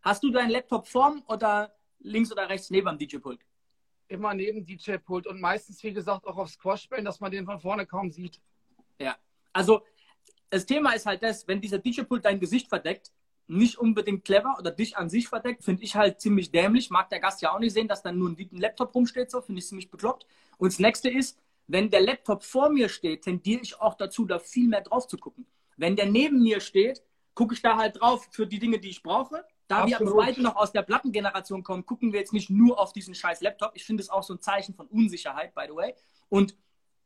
Hast du deinen Laptop vorm oder links oder rechts neben dem DJ-Pult? Immer neben DJ-Pult und meistens, wie gesagt, auch auf Squash spielen, dass man den von vorne kaum sieht. Ja, also das Thema ist halt das, wenn dieser DJ-Pult dein Gesicht verdeckt, nicht unbedingt clever oder dich an sich verdeckt, finde ich halt ziemlich dämlich. Mag der Gast ja auch nicht sehen, dass dann nur ein Laptop rumsteht, so finde ich ziemlich bekloppt. Und das nächste ist, wenn der Laptop vor mir steht, tendiere ich auch dazu, da viel mehr drauf zu gucken. Wenn der neben mir steht, gucke ich da halt drauf für die Dinge, die ich brauche. Da wir Absolut. beide noch aus der Plattengeneration kommen, gucken wir jetzt nicht nur auf diesen scheiß Laptop. Ich finde es auch so ein Zeichen von Unsicherheit, by the way. Und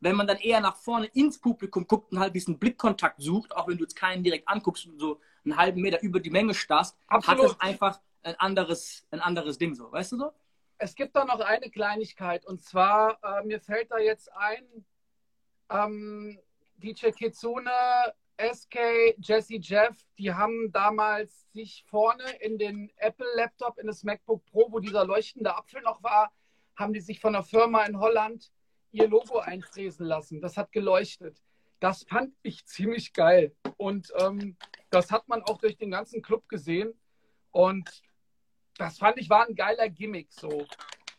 wenn man dann eher nach vorne ins Publikum guckt und halt diesen Blickkontakt sucht, auch wenn du jetzt keinen direkt anguckst und so einen halben Meter über die Menge starrst, hat Absolut. es einfach ein anderes, ein anderes Ding so, weißt du so? Es gibt da noch eine Kleinigkeit und zwar, äh, mir fällt da jetzt ein, ähm, DJ Kitsune, SK, Jesse Jeff, die haben damals sich vorne in den Apple Laptop, in das MacBook Pro, wo dieser leuchtende Apfel noch war, haben die sich von einer Firma in Holland ihr Logo einfräsen lassen. Das hat geleuchtet. Das fand ich ziemlich geil. Und ähm, das hat man auch durch den ganzen Club gesehen. Und das fand ich war ein geiler Gimmick so.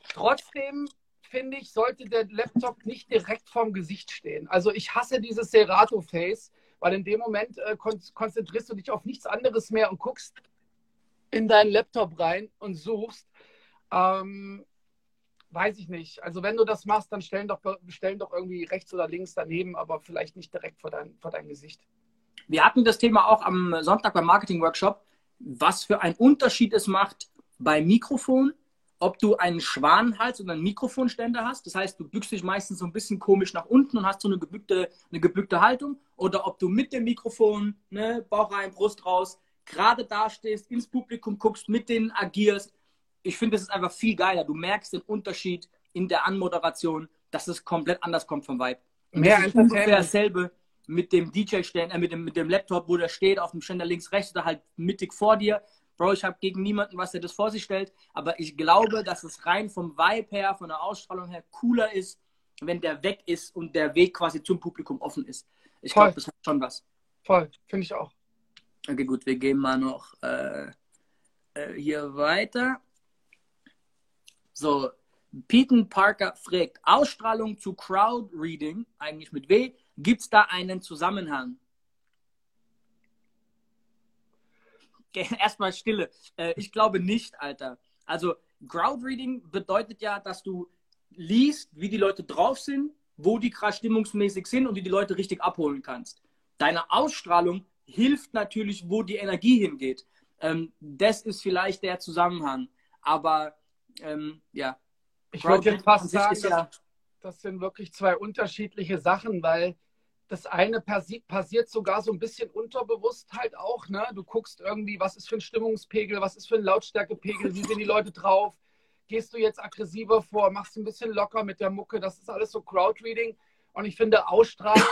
Trotzdem finde ich, sollte der Laptop nicht direkt vorm Gesicht stehen. Also ich hasse dieses Serato-Face, weil in dem Moment äh, kon konzentrierst du dich auf nichts anderes mehr und guckst in deinen Laptop rein und suchst. Ähm, weiß ich nicht. Also wenn du das machst, dann stellen doch, stellen doch irgendwie rechts oder links daneben, aber vielleicht nicht direkt vor dein, vor dein Gesicht. Wir hatten das Thema auch am Sonntag beim Marketing-Workshop, was für einen Unterschied es macht beim Mikrofon, ob du einen Schwanenhals oder einen Mikrofonständer hast. Das heißt, du bückst dich meistens so ein bisschen komisch nach unten und hast so eine gebückte, eine gebückte Haltung. Oder ob du mit dem Mikrofon, ne, Bauch rein, Brust raus, gerade dastehst, ins Publikum guckst, mit denen agierst. Ich finde, es ist einfach viel geiler. Du merkst den Unterschied in der Anmoderation, dass es komplett anders kommt vom Vibe. Und Mehr das ist ungefähr dasselbe mit dem DJ-Ständer, äh, mit, dem, mit dem Laptop, wo der steht, auf dem Ständer links, rechts oder halt mittig vor dir. Bro, ich habe gegen niemanden was, der das vor sich stellt, aber ich glaube, dass es rein vom Vibe her, von der Ausstrahlung her cooler ist, wenn der weg ist und der Weg quasi zum Publikum offen ist. Ich glaube, das hat schon was. Voll, finde ich auch. Okay, gut, wir gehen mal noch äh, äh, hier weiter. So, Peyton Parker fragt, Ausstrahlung zu Crowd Reading, eigentlich mit W, gibt es da einen Zusammenhang? Erstmal Stille. Äh, ich glaube nicht, Alter. Also, Crowd Reading bedeutet ja, dass du liest, wie die Leute drauf sind, wo die gerade stimmungsmäßig sind und wie die Leute richtig abholen kannst. Deine Ausstrahlung hilft natürlich, wo die Energie hingeht. Ähm, das ist vielleicht der Zusammenhang. Aber ähm, ja. Ich würde jetzt fast sagen, ja das sind wirklich zwei unterschiedliche Sachen, weil das eine passi passiert sogar so ein bisschen unterbewusst halt auch. Ne? Du guckst irgendwie, was ist für ein Stimmungspegel, was ist für ein Lautstärkepegel, wie sind die Leute drauf. Gehst du jetzt aggressiver vor, machst ein bisschen locker mit der Mucke. Das ist alles so Crowdreading. Und ich finde Ausstrahlung,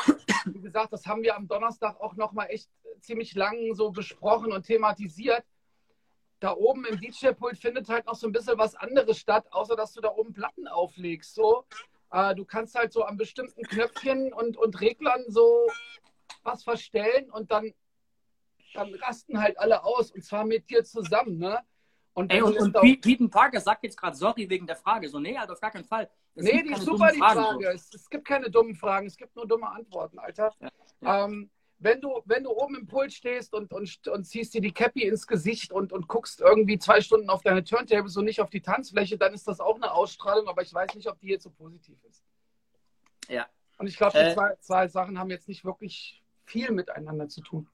wie gesagt, das haben wir am Donnerstag auch nochmal echt ziemlich lang so besprochen und thematisiert. Da oben im DJ-Pult findet halt noch so ein bisschen was anderes statt, außer dass du da oben Platten auflegst. So. Äh, du kannst halt so an bestimmten Knöpfchen und, und Reglern so was verstellen und dann, dann rasten halt alle aus und zwar mit dir zusammen. Ne? Und, Ey, und, und Pete Parker sagt jetzt gerade sorry wegen der Frage. So, nee, halt auf gar keinen Fall. Es nee, die ist super, die Frage. Es, es, gibt keine dummen Fragen, es gibt nur dumme Antworten, Alter. Ja, ja. Ähm, wenn du, wenn du oben im Pult stehst und, und, und ziehst dir die Cappy ins Gesicht und, und guckst irgendwie zwei Stunden auf deine Turntables und nicht auf die Tanzfläche, dann ist das auch eine Ausstrahlung, aber ich weiß nicht, ob die jetzt so positiv ist. Ja. Und ich glaube, die äh, zwei, zwei Sachen haben jetzt nicht wirklich viel miteinander zu tun.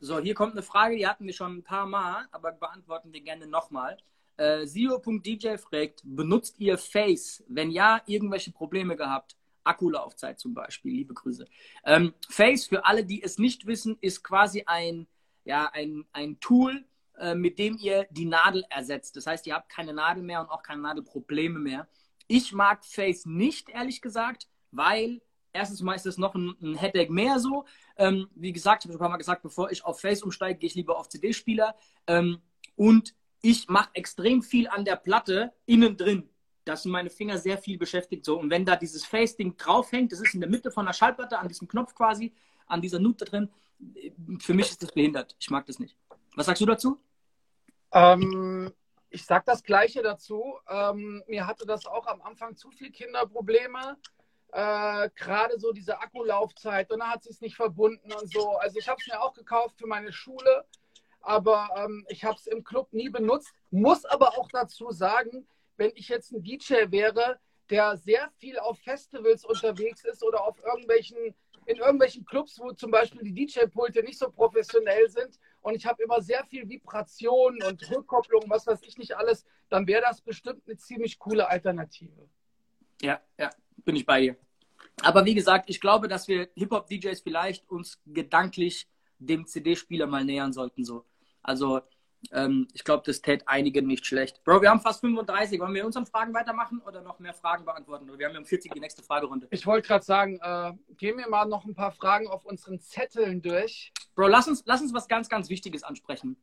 So, hier kommt eine Frage, die hatten wir schon ein paar Mal, aber beantworten wir gerne nochmal. Äh, Zero.dj fragt, benutzt ihr Face? Wenn ja, irgendwelche Probleme gehabt? Akkulaufzeit zum Beispiel, liebe Grüße. Ähm, Face, für alle, die es nicht wissen, ist quasi ein, ja, ein, ein Tool, äh, mit dem ihr die Nadel ersetzt. Das heißt, ihr habt keine Nadel mehr und auch keine Nadelprobleme mehr. Ich mag Face nicht, ehrlich gesagt, weil erstens mal ist es noch ein, ein Headache mehr so. Ähm, wie gesagt, ich habe schon ein paar Mal gesagt, bevor ich auf Face umsteige, gehe ich lieber auf CD-Spieler. Ähm, und ich mache extrem viel an der Platte innen drin da sind meine Finger sehr viel beschäftigt. So. Und wenn da dieses Face-Ding draufhängt, das ist in der Mitte von der Schallplatte, an diesem Knopf quasi, an dieser Nute drin, für mich ist das behindert. Ich mag das nicht. Was sagst du dazu? Ähm, ich sag das Gleiche dazu. Ähm, mir hatte das auch am Anfang zu viel Kinderprobleme. Äh, Gerade so diese Akkulaufzeit und dann hat sie es nicht verbunden und so. Also ich habe es mir auch gekauft für meine Schule, aber ähm, ich habe es im Club nie benutzt. Muss aber auch dazu sagen, wenn ich jetzt ein DJ wäre, der sehr viel auf Festivals unterwegs ist oder auf irgendwelchen, in irgendwelchen Clubs, wo zum Beispiel die DJ-Pulte nicht so professionell sind und ich habe immer sehr viel Vibration und Rückkopplung, was weiß ich nicht alles, dann wäre das bestimmt eine ziemlich coole Alternative. Ja, ja, bin ich bei dir. Aber wie gesagt, ich glaube, dass wir Hip-Hop-DJs vielleicht uns gedanklich dem CD-Spieler mal nähern sollten. So. Also ähm, ich glaube, das täte einigen nicht schlecht. Bro, wir haben fast 35. Wollen wir unseren Fragen weitermachen oder noch mehr Fragen beantworten? Wir haben ja um 40 die nächste Fragerunde. Ich wollte gerade sagen, äh, gehen wir mal noch ein paar Fragen auf unseren Zetteln durch. Bro, lass uns, lass uns was ganz, ganz Wichtiges ansprechen.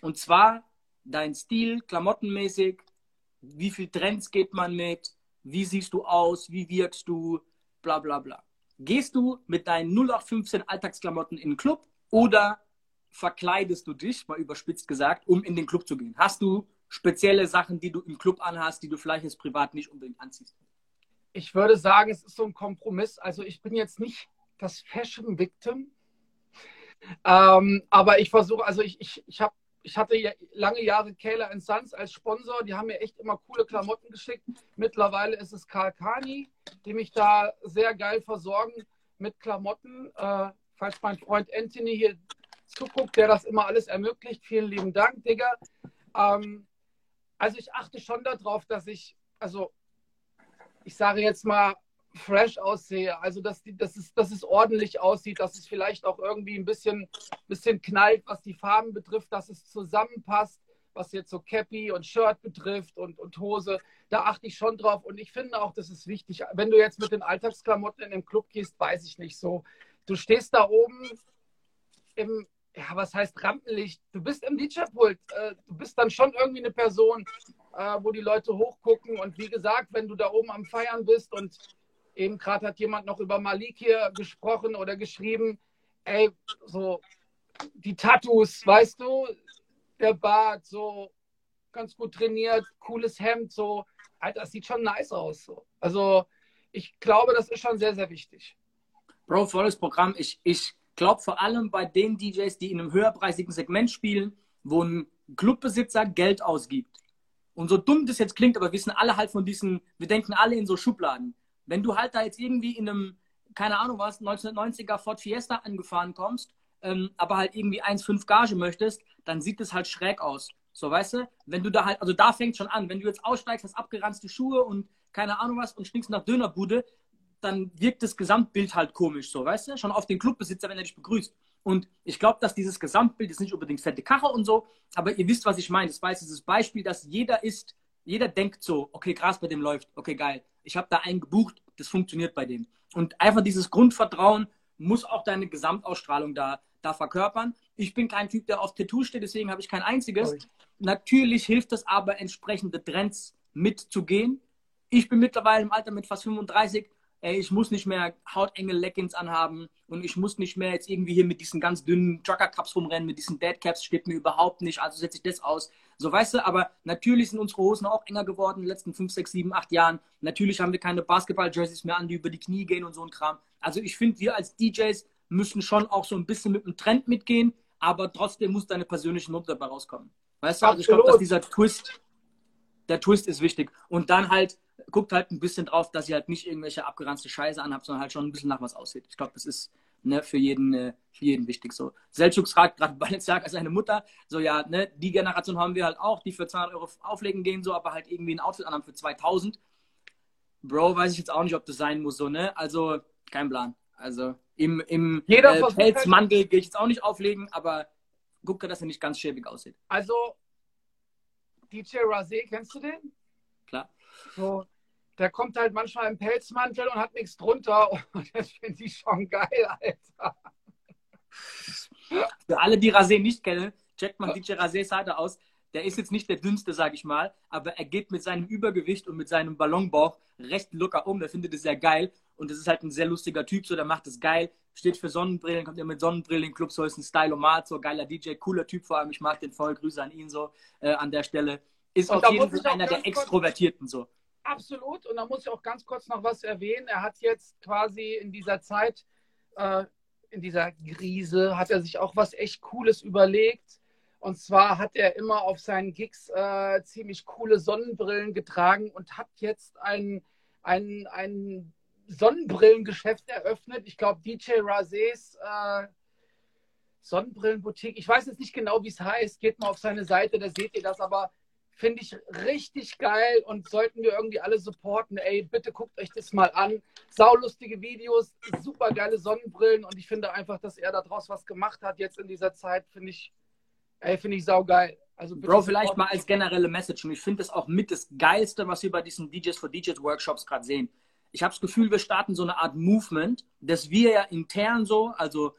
Und zwar dein Stil, klamottenmäßig. Wie viel Trends geht man mit? Wie siehst du aus? Wie wirkst du? Bla, bla, bla. Gehst du mit deinen 0815 Alltagsklamotten in den Club oder verkleidest du dich, mal überspitzt gesagt, um in den Club zu gehen? Hast du spezielle Sachen, die du im Club anhast, die du vielleicht jetzt privat nicht unbedingt anziehst? Ich würde sagen, es ist so ein Kompromiss. Also ich bin jetzt nicht das Fashion Victim, ähm, aber ich versuche, also ich, ich, ich habe ich hatte lange Jahre Kayla Sons als Sponsor. Die haben mir echt immer coole Klamotten geschickt. Mittlerweile ist es Karl Kani, die mich da sehr geil versorgen mit Klamotten. Äh, falls mein Freund Anthony hier zuguckt, der das immer alles ermöglicht. Vielen lieben Dank, Digga. Ähm, also ich achte schon darauf, dass ich, also ich sage jetzt mal, fresh aussehe. Also dass, die, dass, es, dass es ordentlich aussieht, dass es vielleicht auch irgendwie ein bisschen, bisschen knallt, was die Farben betrifft, dass es zusammenpasst, was jetzt so Cappy und Shirt betrifft und, und Hose. Da achte ich schon drauf. Und ich finde auch, das ist wichtig. Wenn du jetzt mit den Alltagsklamotten in den Club gehst, weiß ich nicht so. Du stehst da oben im, ja, was heißt Rampenlicht? Du bist im DJ-Pult. Äh, du bist dann schon irgendwie eine Person, äh, wo die Leute hochgucken. Und wie gesagt, wenn du da oben am Feiern bist und eben gerade hat jemand noch über Malik hier gesprochen oder geschrieben, ey, so die Tattoos, weißt du, der Bart, so ganz gut trainiert, cooles Hemd, so, Alter, das sieht schon nice aus. So. Also ich glaube, das ist schon sehr, sehr wichtig. Bro, volles Programm. Ich, ich glaube vor allem bei den DJs, die in einem höherpreisigen Segment spielen, wo ein Clubbesitzer Geld ausgibt. Und so dumm das jetzt klingt, aber wir sind alle halt von diesen, wir denken alle in so Schubladen. Wenn du halt da jetzt irgendwie in einem, keine Ahnung was, 1990er Ford Fiesta angefahren kommst, ähm, aber halt irgendwie 1,5 Gage möchtest, dann sieht das halt schräg aus. So, weißt du? Wenn du da halt, also da fängt schon an, wenn du jetzt aussteigst, hast abgeranzte Schuhe und keine Ahnung was und stinkst nach Dönerbude, dann wirkt das Gesamtbild halt komisch, so, weißt du? Schon auf den Clubbesitzer, wenn er dich begrüßt. Und ich glaube, dass dieses Gesamtbild ist nicht unbedingt fette Kache und so, aber ihr wisst, was ich meine. Das war jetzt dieses Beispiel, dass jeder ist, jeder denkt so, okay, krass, bei dem läuft, okay, geil. Ich habe da einen gebucht, das funktioniert bei dem. Und einfach dieses Grundvertrauen muss auch deine Gesamtausstrahlung da, da verkörpern. Ich bin kein Typ, der auf Tattoo steht, deswegen habe ich kein einziges. Sorry. Natürlich hilft es aber, entsprechende Trends mitzugehen. Ich bin mittlerweile im Alter mit fast 35 ey, ich muss nicht mehr hautenge Leggings anhaben und ich muss nicht mehr jetzt irgendwie hier mit diesen ganz dünnen Trucker-Cups rumrennen, mit diesen Deadcaps, steht mir überhaupt nicht, also setze ich das aus. So, weißt du, aber natürlich sind unsere Hosen auch enger geworden in den letzten 5, 6, 7, 8 Jahren. Natürlich haben wir keine Basketball-Jerseys mehr an, die über die Knie gehen und so ein Kram. Also ich finde, wir als DJs müssen schon auch so ein bisschen mit dem Trend mitgehen, aber trotzdem muss deine persönliche Note dabei rauskommen. Weißt du, also ich glaube, dass dieser Twist, der Twist ist wichtig. Und dann halt, guckt halt ein bisschen drauf, dass ihr halt nicht irgendwelche abgeranzte Scheiße anhabt, sondern halt schon ein bisschen nach was aussieht. Ich glaube, das ist ne, für, jeden, äh, für jeden wichtig so. Selchuk fragt gerade Balenciaga seine Mutter, so ja, ne, die Generation haben wir halt auch, die für 200 Euro auflegen gehen, so, aber halt irgendwie ein Outfit anhaben für 2000. Bro, weiß ich jetzt auch nicht, ob das sein muss, so, ne? Also, kein Plan. Also, im, im äh, Pelzmantel gehe ich jetzt auch nicht auflegen, aber gucke, dass er nicht ganz schäbig aussieht. Also, DJ Razé, kennst du den? So, der kommt halt manchmal im Pelzmantel und hat nichts drunter. Und das finde ich schon geil, Alter. Für alle, die Rasé nicht kennen, checkt mal DJ Rasés Seite aus. Der ist jetzt nicht der dünnste, sage ich mal, aber er geht mit seinem Übergewicht und mit seinem Ballonbauch recht locker um. Der findet es sehr geil und das ist halt ein sehr lustiger Typ, so der macht es geil. Steht für Sonnenbrillen, kommt ja mit Sonnenbrillen in den Club, so ist ein Stylomat, so geiler DJ, cooler Typ vor allem. Ich mag den voll, Grüße an ihn so äh, an der Stelle. Ist und auf jeden Fall einer der Extrovertierten so. Absolut. Und da muss ich auch ganz kurz noch was erwähnen. Er hat jetzt quasi in dieser Zeit, äh, in dieser Krise, hat er sich auch was echt Cooles überlegt. Und zwar hat er immer auf seinen Gigs äh, ziemlich coole Sonnenbrillen getragen und hat jetzt ein, ein, ein Sonnenbrillengeschäft eröffnet. Ich glaube, DJ Razés äh, Sonnenbrillenboutique. Ich weiß jetzt nicht genau, wie es heißt. Geht mal auf seine Seite, da seht ihr das. Aber Finde ich richtig geil und sollten wir irgendwie alle supporten. Ey, bitte guckt euch das mal an. Saulustige Videos, super geile Sonnenbrillen und ich finde einfach, dass er daraus was gemacht hat jetzt in dieser Zeit, finde ich, ey, finde ich saugeil. Also Bro, vielleicht mal als generelle Message und ich finde das auch mit das Geilste, was wir bei diesen DJs for DJs Workshops gerade sehen. Ich habe das Gefühl, wir starten so eine Art Movement, dass wir ja intern so, also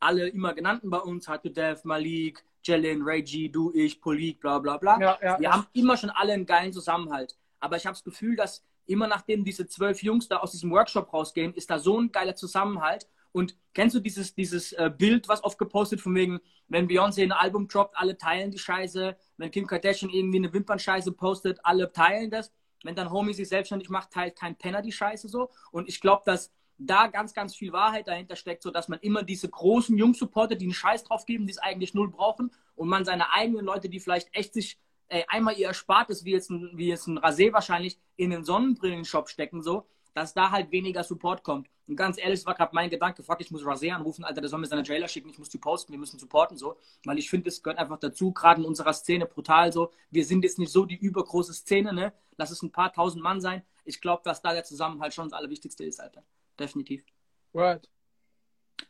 alle immer genannten bei uns, Hatu Dev, Malik, Jalen, Reggie, du, ich, Polik, bla bla bla. Ja, ja, wir haben immer schon alle einen geilen Zusammenhalt. Aber ich habe das Gefühl, dass immer nachdem diese zwölf Jungs da aus diesem Workshop rausgehen, ist da so ein geiler Zusammenhalt. Und kennst du dieses, dieses äh, Bild, was oft gepostet von wegen, wenn Beyoncé ein Album droppt, alle teilen die Scheiße. Wenn Kim Kardashian irgendwie eine Wimpernscheiße postet, alle teilen das. Wenn dann Homie sich selbstständig macht, teilt kein Penner die Scheiße so. Und ich glaube, dass da ganz, ganz viel Wahrheit dahinter steckt, so dass man immer diese großen Jungs supportet, die einen Scheiß drauf geben, die es eigentlich null brauchen und man seine eigenen Leute, die vielleicht echt sich ey, einmal ihr Erspartes, wie jetzt ein, wie jetzt ein Rasé wahrscheinlich, in den Sonnenbrillenshop stecken, so, dass da halt weniger Support kommt. Und ganz ehrlich, war gerade mein Gedanke, fuck, ich muss Rasé anrufen, Alter, der soll mir seine Trailer schicken, ich muss die posten, wir müssen supporten, so. Weil ich finde, es gehört einfach dazu, gerade in unserer Szene brutal so. Wir sind jetzt nicht so die übergroße Szene, ne? Lass es ein paar tausend Mann sein. Ich glaube, dass da der Zusammenhalt schon das Allerwichtigste ist, Alter definitiv. Right.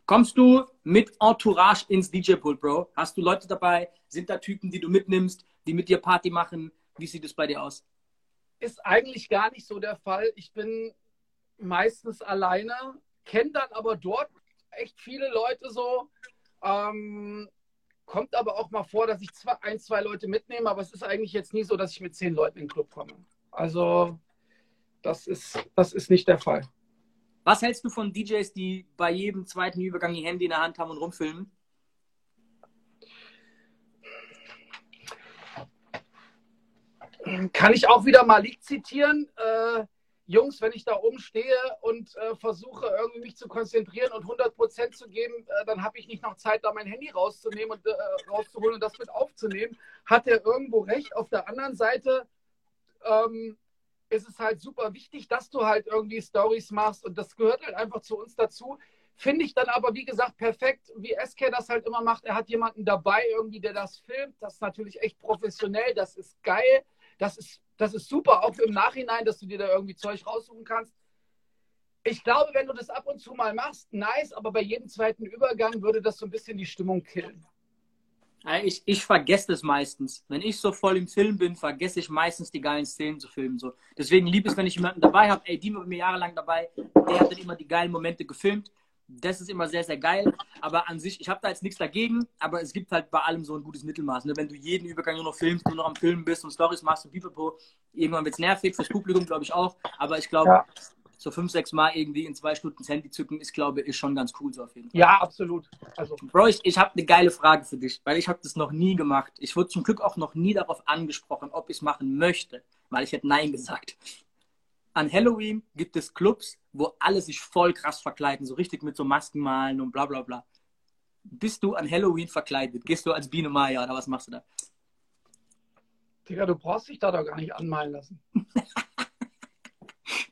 Kommst du mit Entourage ins DJ-Pult, Bro? Hast du Leute dabei? Sind da Typen, die du mitnimmst, die mit dir Party machen? Wie sieht es bei dir aus? Ist eigentlich gar nicht so der Fall. Ich bin meistens alleine, kenne dann aber dort echt viele Leute so. Ähm, kommt aber auch mal vor, dass ich zwei, ein, zwei Leute mitnehme, aber es ist eigentlich jetzt nie so, dass ich mit zehn Leuten in den Club komme. Also das ist, das ist nicht der Fall. Was hältst du von DJs, die bei jedem zweiten Übergang ihr Handy in der Hand haben und rumfilmen? Kann ich auch wieder Malik zitieren? Äh, Jungs, wenn ich da oben stehe und äh, versuche, irgendwie mich zu konzentrieren und 100% zu geben, äh, dann habe ich nicht noch Zeit, da mein Handy rauszunehmen und äh, rauszuholen und das mit aufzunehmen. Hat er irgendwo recht? Auf der anderen Seite ähm, ist es halt super wichtig, dass du halt irgendwie Stories machst und das gehört halt einfach zu uns dazu. Finde ich dann aber, wie gesagt, perfekt, wie SK das halt immer macht. Er hat jemanden dabei, irgendwie, der das filmt. Das ist natürlich echt professionell, das ist geil, das ist, das ist super, auch im Nachhinein, dass du dir da irgendwie Zeug raussuchen kannst. Ich glaube, wenn du das ab und zu mal machst, nice, aber bei jedem zweiten Übergang würde das so ein bisschen die Stimmung killen. Ich, ich vergesse das meistens. Wenn ich so voll im Film bin, vergesse ich meistens die geilen Szenen zu filmen. So. Deswegen liebe es, wenn ich jemanden dabei habe. Ey, die war mir jahrelang dabei. Der hat dann immer die geilen Momente gefilmt. Das ist immer sehr, sehr geil. Aber an sich, ich habe da jetzt nichts dagegen, aber es gibt halt bei allem so ein gutes Mittelmaß. Ne? Wenn du jeden Übergang nur noch filmst, nur noch am Filmen bist und Stories machst und pipapo, irgendwann wird es nervig, fürs Publikum glaube ich auch. Aber ich glaube, ja so fünf, sechs Mal irgendwie in zwei Stunden das Handy zücken, ist, glaube ich, schon ganz cool so auf jeden Fall. Ja, absolut. Also. Bro, ich, ich habe eine geile Frage für dich, weil ich habe das noch nie gemacht. Ich wurde zum Glück auch noch nie darauf angesprochen, ob ich es machen möchte, weil ich hätte Nein gesagt. An Halloween gibt es Clubs, wo alle sich voll krass verkleiden, so richtig mit so Masken malen und bla bla bla. Bist du an Halloween verkleidet? Gehst du als Biene Maya oder was machst du da? Digga, du brauchst dich da doch gar nicht anmalen lassen.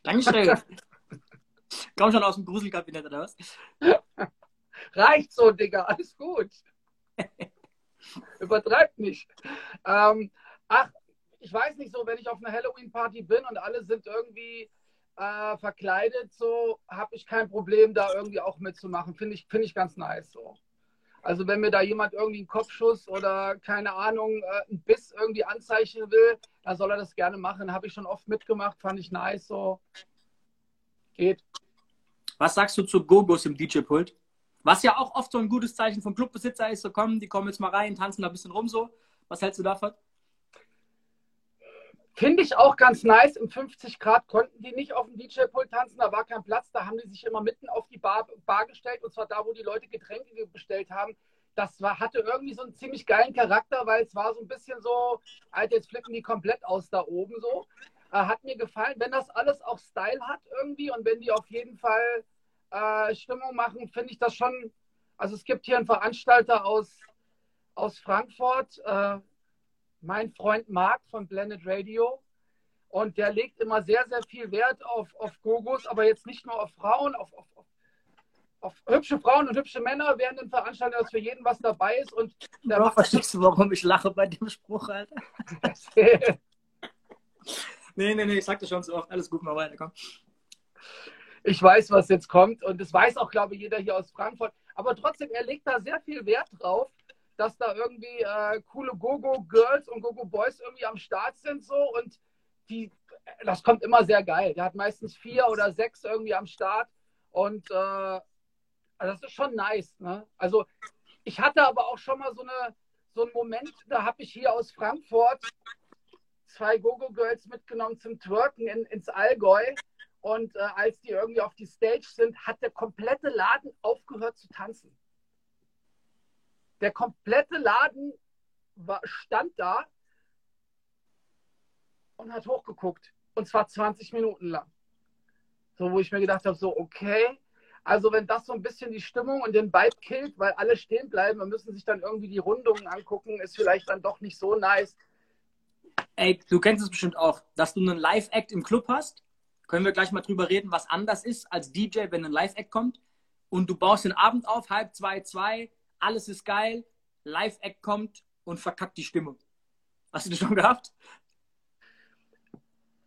Dankeschön. Komm schon aus dem Gruselkabinett, oder was? Reicht so, Digga, alles gut. Übertreibt nicht. Ähm, ach, ich weiß nicht so, wenn ich auf einer Halloween-Party bin und alle sind irgendwie äh, verkleidet, so habe ich kein Problem, da irgendwie auch mitzumachen. Finde ich, find ich ganz nice so. Also wenn mir da jemand irgendwie einen Kopfschuss oder keine Ahnung, äh, einen Biss irgendwie anzeichnen will, dann soll er das gerne machen. Habe ich schon oft mitgemacht, fand ich nice so. Geht. Was sagst du zu Gogos im DJ-Pult? Was ja auch oft so ein gutes Zeichen vom Clubbesitzer ist, so kommen, die kommen jetzt mal rein, tanzen da ein bisschen rum so. Was hältst du davon? Finde ich auch ganz nice. Im 50 Grad konnten die nicht auf dem DJ-Pult tanzen, da war kein Platz. Da haben die sich immer mitten auf die Bar, Bar gestellt und zwar da, wo die Leute Getränke bestellt haben. Das war, hatte irgendwie so einen ziemlich geilen Charakter, weil es war so ein bisschen so, Alter, jetzt flippen die komplett aus da oben so. Äh, hat mir gefallen, wenn das alles auch Style hat irgendwie und wenn die auf jeden Fall äh, Stimmung machen, finde ich das schon. Also es gibt hier einen Veranstalter aus, aus Frankfurt, äh, mein Freund Marc von Blended Radio. Und der legt immer sehr, sehr viel Wert auf, auf Gogos, aber jetzt nicht nur auf Frauen, auf, auf, auf, hübsche Frauen und hübsche Männer während den Veranstaltungen, dass für jeden was dabei ist. Und der Bro, verstehst du, warum ich lache bei dem Spruch, Alter? nee, nee, nee, ich sagte schon so oft, alles gut, mal weiter, komm. Ich weiß, was jetzt kommt und das weiß auch, glaube ich, jeder hier aus Frankfurt. Aber trotzdem, er legt da sehr viel Wert drauf, dass da irgendwie äh, coole Gogo-Girls und Gogo-Boys irgendwie am Start sind so und die, das kommt immer sehr geil. Der hat meistens vier oder sechs irgendwie am Start und äh, das ist schon nice. Ne? Also ich hatte aber auch schon mal so, eine, so einen Moment, da habe ich hier aus Frankfurt zwei Gogo-Girls mitgenommen zum Twerken in, ins Allgäu. Und äh, als die irgendwie auf die Stage sind, hat der komplette Laden aufgehört zu tanzen. Der komplette Laden war, stand da und hat hochgeguckt. Und zwar 20 Minuten lang. So, wo ich mir gedacht habe, so, okay. Also, wenn das so ein bisschen die Stimmung und den Vibe killt, weil alle stehen bleiben und müssen sich dann irgendwie die Rundungen angucken, ist vielleicht dann doch nicht so nice. Ey, du kennst es bestimmt auch, dass du einen Live-Act im Club hast. Können wir gleich mal drüber reden, was anders ist als DJ, wenn ein Live-Act kommt. Und du baust den Abend auf, halb zwei, zwei, alles ist geil, Live-Act kommt und verkackt die Stimmung. Hast du das schon gehabt?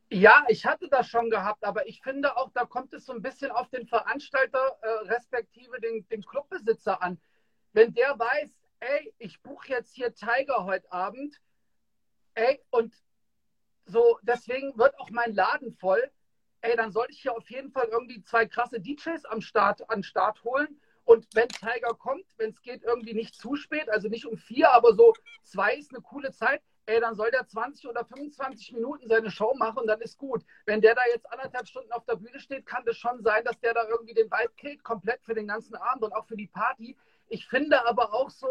Ja, ich hatte das schon gehabt, aber ich finde auch, da kommt es so ein bisschen auf den Veranstalter äh, respektive den, den Clubbesitzer an. Wenn der weiß, ey, ich buche jetzt hier Tiger heute Abend, ey, und so, deswegen wird auch mein Laden voll, ey, dann sollte ich hier auf jeden Fall irgendwie zwei krasse DJs am Start, an Start holen und wenn Tiger kommt, wenn es geht, irgendwie nicht zu spät, also nicht um vier, aber so zwei ist eine coole Zeit, ey, dann soll der 20 oder 25 Minuten seine Show machen und dann ist gut. Wenn der da jetzt anderthalb Stunden auf der Bühne steht, kann das schon sein, dass der da irgendwie den Vibe killt, komplett für den ganzen Abend und auch für die Party. Ich finde aber auch so,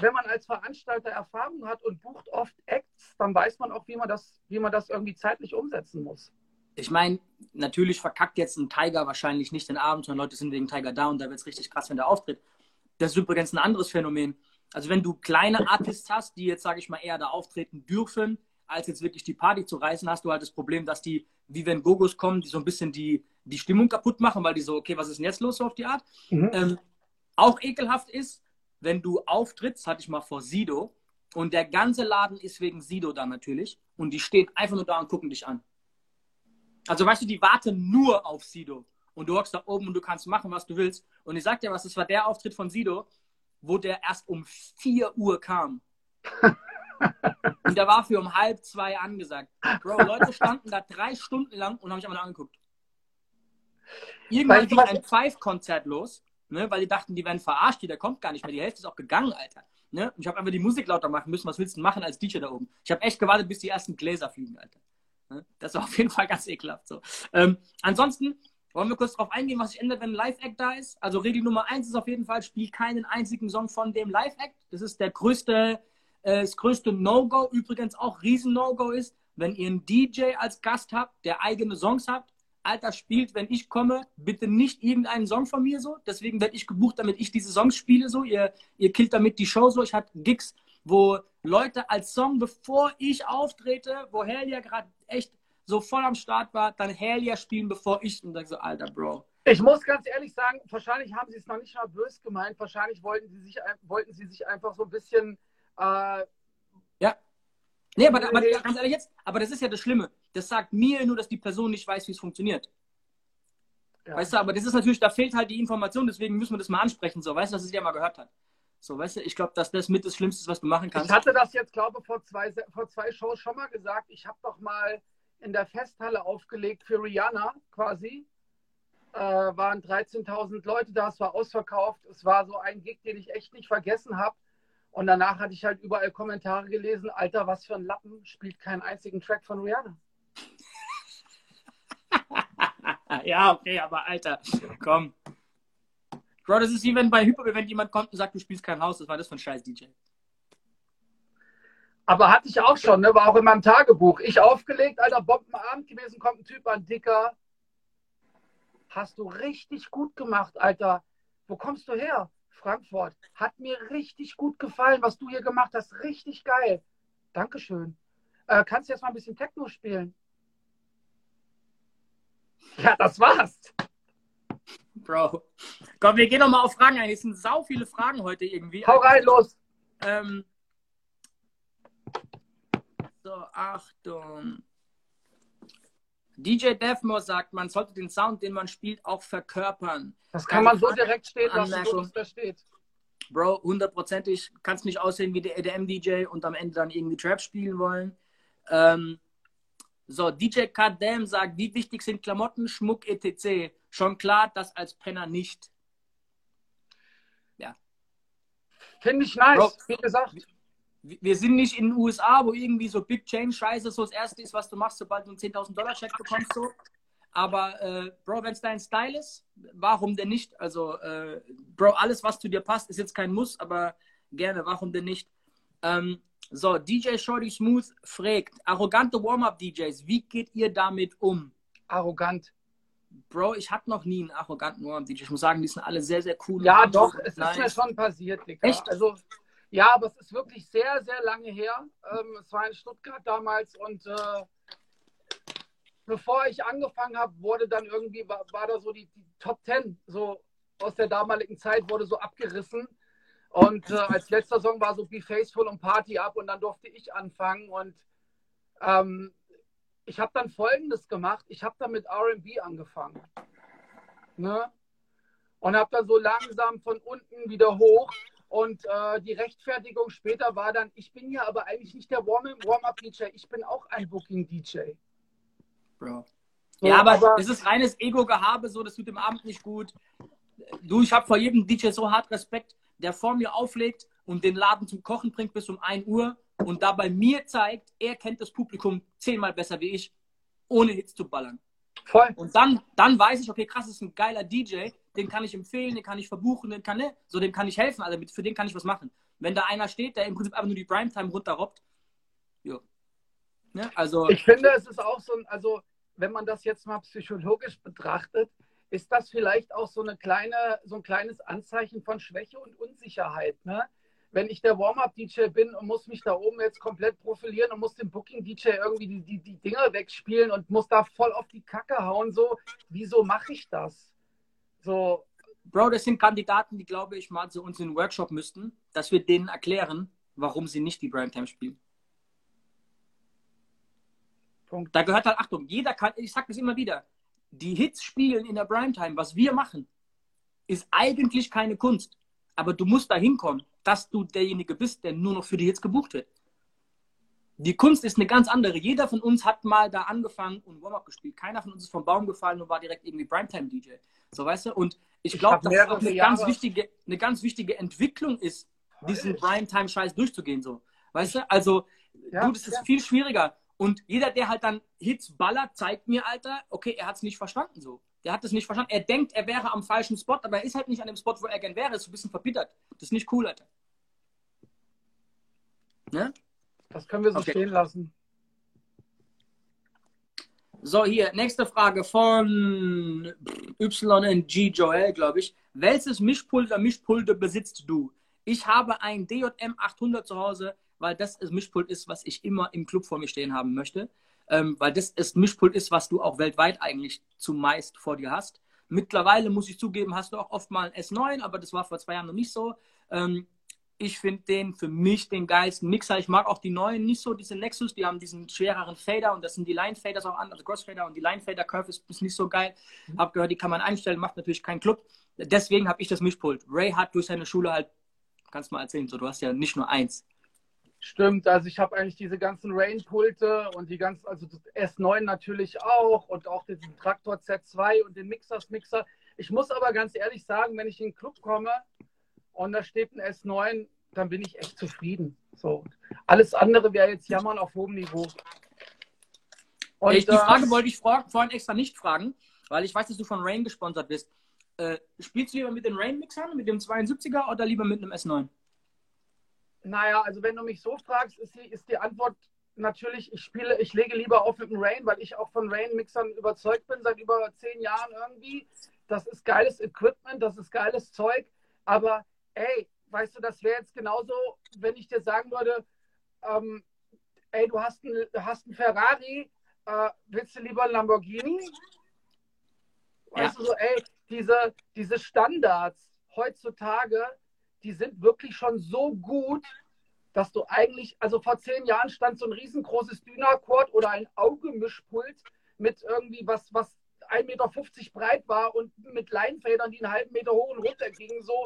wenn man als Veranstalter Erfahrung hat und bucht oft Acts, dann weiß man auch, wie man das, wie man das irgendwie zeitlich umsetzen muss ich meine, natürlich verkackt jetzt ein Tiger wahrscheinlich nicht den Abend, sondern Leute sind wegen Tiger da und da wird es richtig krass, wenn der auftritt. Das ist übrigens ein anderes Phänomen. Also wenn du kleine Artists hast, die jetzt, sage ich mal, eher da auftreten dürfen, als jetzt wirklich die Party zu reißen, hast du halt das Problem, dass die, wie wenn Gogos kommen, die so ein bisschen die, die Stimmung kaputt machen, weil die so, okay, was ist denn jetzt los so auf die Art? Mhm. Ähm, auch ekelhaft ist, wenn du auftrittst, hatte ich mal vor Sido, und der ganze Laden ist wegen Sido da natürlich, und die stehen einfach nur da und gucken dich an. Also weißt du, die warten nur auf Sido. Und du hockst da oben und du kannst machen, was du willst. Und ich sag dir was, das war der Auftritt von Sido, wo der erst um 4 Uhr kam. und der war für um halb zwei angesagt. Bro, Leute standen da drei Stunden lang und haben mich einmal angeguckt. Irgendwann ging ein Five-Konzert los, ne, weil die dachten, die werden verarscht, der kommt gar nicht mehr. Die Hälfte ist auch gegangen, Alter. Ne? Und ich habe einfach die Musik lauter machen müssen. Was willst du machen als DJ da oben? Ich habe echt gewartet, bis die ersten Gläser fliegen, Alter. Ne? Das war auf jeden Fall ganz ekelhaft. So. Ähm, ansonsten wollen wir kurz darauf eingehen, was sich ändert, wenn ein Live-Act da ist. Also Regel Nummer eins ist auf jeden Fall, spiel keinen einzigen Song von dem Live-Act. Das ist der größte, äh, das größte No-Go. Übrigens auch riesen No-Go ist, wenn ihr einen DJ als Gast habt, der eigene Songs habt, Alter, spielt, wenn ich komme, bitte nicht irgendeinen Song von mir so. Deswegen werde ich gebucht, damit ich diese Songs spiele so. Ihr, ihr killt damit die Show so. Ich hatte Gigs, wo Leute als Song, bevor ich auftrete, wo Hellia gerade echt so voll am Start war, dann Hellia spielen, bevor ich und sage so, Alter, Bro. Ich muss ganz ehrlich sagen, wahrscheinlich haben sie es noch nicht mal böse gemeint. Wahrscheinlich wollten sie sich, wollten sie sich einfach so ein bisschen. Äh, ja. Nee, aber, aber ganz ehrlich jetzt, aber das ist ja das Schlimme. Das sagt mir nur, dass die Person nicht weiß, wie es funktioniert. Ja. Weißt du, aber das ist natürlich, da fehlt halt die Information, deswegen müssen wir das mal ansprechen, so, weißt du, dass es ja mal gehört hat. So, weißt du, ich glaube, dass das mit das Schlimmste ist, was du machen kannst. Ich hatte das jetzt, glaube ich, vor zwei, vor zwei Shows schon mal gesagt. Ich habe doch mal in der Festhalle aufgelegt für Rihanna quasi. Äh, waren 13.000 Leute da, es war ausverkauft. Es war so ein Gig, den ich echt nicht vergessen habe. Und danach hatte ich halt überall Kommentare gelesen, Alter, was für ein Lappen, spielt keinen einzigen Track von Rihanna. ja, okay, aber Alter, komm. Bro, das ist wie wenn bei Hyper, jemand kommt und sagt, du spielst kein Haus, das war das ein scheiß DJ. Aber hatte ich auch schon, ne? war auch in meinem Tagebuch. Ich aufgelegt, alter Bombenabend gewesen, kommt ein Typ an, dicker. Hast du richtig gut gemacht, Alter. Wo kommst du her? Frankfurt. Hat mir richtig gut gefallen, was du hier gemacht hast. Richtig geil. Dankeschön. Äh, kannst du jetzt mal ein bisschen Techno spielen? Ja, das war's. Bro. Komm, wir gehen nochmal auf Fragen ein. Es sind sau viele Fragen heute irgendwie. Hau rein, los. Ähm, so, Achtung. DJ Devmore sagt, man sollte den Sound, den man spielt, auch verkörpern. Das kann man so direkt stehen lassen, so da steht. Bro, hundertprozentig, kannst nicht aussehen wie der EDM-DJ und am Ende dann irgendwie Trap spielen wollen. Ähm, so, DJ Kadem sagt, wie wichtig sind Klamotten, Schmuck, etc. Schon klar, das als Penner nicht. Ja. Finde ich nice, Bro, wie gesagt wir sind nicht in den USA, wo irgendwie so Big Chain Scheiße so das erste ist, was du machst, sobald du einen 10.000 Dollar Check bekommst. So. Aber äh, Bro, wenn es dein Style ist, warum denn nicht? Also, äh, Bro, alles, was zu dir passt, ist jetzt kein Muss, aber gerne, warum denn nicht? Ähm, so, DJ Shorty Smooth fragt, arrogante Warm-Up-DJs, wie geht ihr damit um? Arrogant. Bro, ich hatte noch nie einen arroganten Warm-Up-DJ. Ich muss sagen, die sind alle sehr, sehr cool. Ja, doch, es nice. ist mir schon passiert, Digga. Echt? Also, ja, aber es ist wirklich sehr, sehr lange her. Ähm, es war in Stuttgart damals und äh, bevor ich angefangen habe, wurde dann irgendwie, war, war da so die, die, Top Ten so aus der damaligen Zeit wurde so abgerissen. Und äh, als letzter Song war so Be Faithful und Party Up und dann durfte ich anfangen und ähm, ich habe dann Folgendes gemacht. Ich habe dann mit R&B angefangen. Ne? Und habe dann so langsam von unten wieder hoch und äh, die Rechtfertigung später war dann, ich bin ja aber eigentlich nicht der Warm-Up-DJ, ich bin auch ein Booking-DJ. Bro. So, ja, aber, aber, es ist reines Ego-Gehabe, so, das tut dem Abend nicht gut. Du, ich habe vor jedem DJ so hart Respekt, der vor mir auflegt und den Laden zum Kochen bringt bis um 1 Uhr und dabei mir zeigt, er kennt das Publikum zehnmal besser wie ich, ohne Hits zu ballern. Voll. Und dann, dann weiß ich, okay, krass, das ist ein geiler DJ, den kann ich empfehlen, den kann ich verbuchen, den kann, ne, so dem kann ich helfen, also für den kann ich was machen. Wenn da einer steht, der im Prinzip einfach nur die Primetime runterrobbt, jo. Ne, also. Ich finde, es ist auch so ein, also, wenn man das jetzt mal psychologisch betrachtet, ist das vielleicht auch so eine kleine, so ein kleines Anzeichen von Schwäche und Unsicherheit, ne? Wenn ich der Warm-Up-DJ bin und muss mich da oben jetzt komplett profilieren und muss dem Booking-DJ irgendwie die, die, die Dinger wegspielen und muss da voll auf die Kacke hauen, so, wieso mache ich das? So. Bro, das sind Kandidaten, die, glaube ich, mal zu uns in den Workshop müssten, dass wir denen erklären, warum sie nicht die Primetime spielen. Punkt. Da gehört halt, Achtung, jeder kann, ich sage das immer wieder, die Hits spielen in der Primetime, was wir machen, ist eigentlich keine Kunst. Aber du musst da hinkommen, dass du derjenige bist, der nur noch für die Hits gebucht wird. Die Kunst ist eine ganz andere. Jeder von uns hat mal da angefangen und Warm-Up gespielt. Keiner von uns ist vom Baum gefallen und war direkt irgendwie Primetime-DJ. So, weißt du? Und ich glaube, dass es auch eine ganz, wichtige, eine ganz wichtige Entwicklung ist, diesen Primetime-Scheiß durchzugehen. So. Weißt du? Also, ja, du, das ist ja. viel schwieriger. Und jeder, der halt dann Hits ballert, zeigt mir, Alter, okay, er hat es nicht verstanden so. Der hat es nicht verstanden. Er denkt, er wäre am falschen Spot, aber er ist halt nicht an dem Spot, wo er gern wäre. Ist ein bisschen verbittert. Das ist nicht cool, Alter. Ne? Das können wir so okay. stehen lassen. So, hier, nächste Frage von YNG Joel, glaube ich. Welches Mischpult oder Mischpulte besitzt du? Ich habe ein DJM 800 zu Hause, weil das das Mischpult ist, was ich immer im Club vor mir stehen haben möchte. Ähm, weil das ist Mischpult ist, was du auch weltweit eigentlich zumeist vor dir hast. Mittlerweile muss ich zugeben, hast du auch oft mal ein S9, aber das war vor zwei Jahren noch nicht so. Ähm, ich finde den für mich den geilsten Mixer. Ich mag auch die neuen nicht so, diese Nexus, die haben diesen schwereren Fader und das sind die Line Faders auch an, also Crossfader und die Line Fader Curve ist, ist nicht so geil. Mhm. Hab gehört, die kann man einstellen, macht natürlich keinen Club. Deswegen habe ich das Mischpult. Ray hat durch seine Schule halt, kannst du mal erzählen, so du hast ja nicht nur eins. Stimmt, also ich habe eigentlich diese ganzen Rain-Pulte und die ganzen, also S9 natürlich auch und auch diesen Traktor Z2 und den Mixers-Mixer. Ich muss aber ganz ehrlich sagen, wenn ich in den Club komme, und da steht ein S9, dann bin ich echt zufrieden. So. Alles andere wäre jetzt Jammern auf hohem Niveau. Und, ich, die äh, Frage wollte ich vor, vorhin extra nicht fragen, weil ich weiß, dass du von Rain gesponsert bist. Äh, spielst du lieber mit den Rain-Mixern, mit dem 72er oder lieber mit einem S9? Naja, also wenn du mich so fragst, ist die, ist die Antwort natürlich, ich spiele, ich lege lieber auf mit dem Rain, weil ich auch von Rain-Mixern überzeugt bin seit über zehn Jahren irgendwie. Das ist geiles Equipment, das ist geiles Zeug, aber ey, weißt du, das wäre jetzt genauso, wenn ich dir sagen würde, ähm, ey, du hast einen hast Ferrari, äh, willst du lieber einen Lamborghini? Weißt ja. du so, ey, diese, diese Standards heutzutage, die sind wirklich schon so gut, dass du eigentlich, also vor zehn Jahren stand so ein riesengroßes Dynacord oder ein Augemischpult mit irgendwie was, was 1,50 Meter breit war und mit Leinfedern, die einen halben Meter hoch und runter gingen, so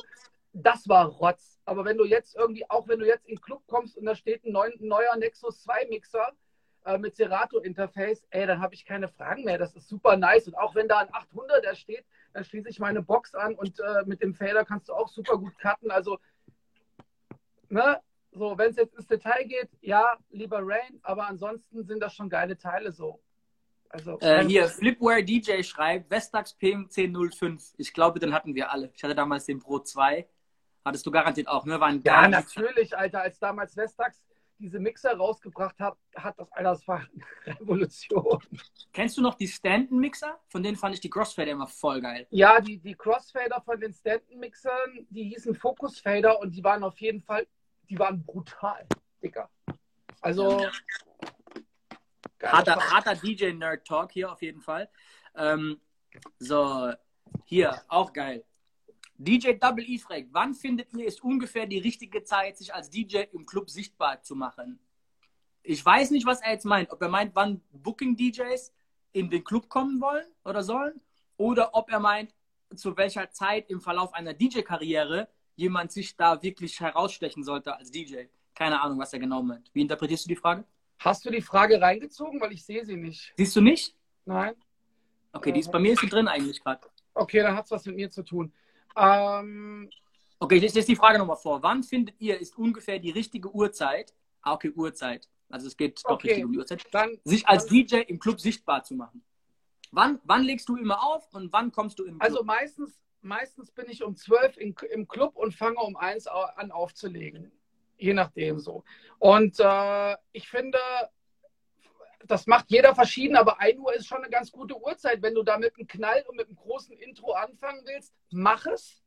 das war Rotz. Aber wenn du jetzt irgendwie, auch wenn du jetzt in den Club kommst und da steht ein, neu, neuer Nexus 2 Mixer äh, mit Serato-Interface, ey, dann habe ich keine Fragen mehr. Das ist super nice. Und auch wenn da ein 800er steht, dann schließe ich meine Box an und äh, mit dem Fader kannst du auch super gut cutten. Also, ne, so, wenn es jetzt ins Detail geht, ja, lieber Rain, aber ansonsten sind das schon geile Teile so. Also, äh, hier, Flipware DJ schreibt, Vestax PM1005. Ich glaube, den hatten wir alle. Ich hatte damals den Pro 2. Hattest du garantiert auch, ne? War ja, natürlich, Alter. Als damals Vestax diese Mixer rausgebracht hat, hat das, Alter, das war eine Revolution. Kennst du noch die Stanton-Mixer? Von denen fand ich die Crossfader immer voll geil. Ja, die, die Crossfader von den Stanton-Mixern, die hießen Focus Fader und die waren auf jeden Fall, die waren brutal, Dicker. Also. Harter, harter DJ-Nerd-Talk hier auf jeden Fall. Ähm, so, hier, auch geil. DJ Double E fragt, wann findet ihr es ungefähr die richtige Zeit, sich als DJ im Club sichtbar zu machen? Ich weiß nicht, was er jetzt meint. Ob er meint, wann Booking-DJs in den Club kommen wollen oder sollen, oder ob er meint, zu welcher Zeit im Verlauf einer DJ-Karriere jemand sich da wirklich herausstechen sollte als DJ. Keine Ahnung, was er genau meint. Wie interpretierst du die Frage? Hast du die Frage reingezogen? Weil ich sehe sie nicht. Siehst du nicht? Nein. Okay, die ist bei mir ist sie drin eigentlich gerade. Okay, dann hat es was mit mir zu tun. Ähm, okay, ich lese die Frage nochmal vor. Wann findet ihr, ist ungefähr die richtige Uhrzeit, ah, okay, Uhrzeit, also es geht doch okay. richtig um die Uhrzeit, dann, sich als dann, DJ im Club sichtbar zu machen? Wann, wann legst du immer auf und wann kommst du im Club? Also meistens, meistens bin ich um 12 in, im Club und fange um 1 an aufzulegen. Je nachdem so. Und äh, ich finde, das macht jeder verschieden, aber 1 Uhr ist schon eine ganz gute Uhrzeit. Wenn du da mit einem Knall und mit einem großen Intro anfangen willst, mach es.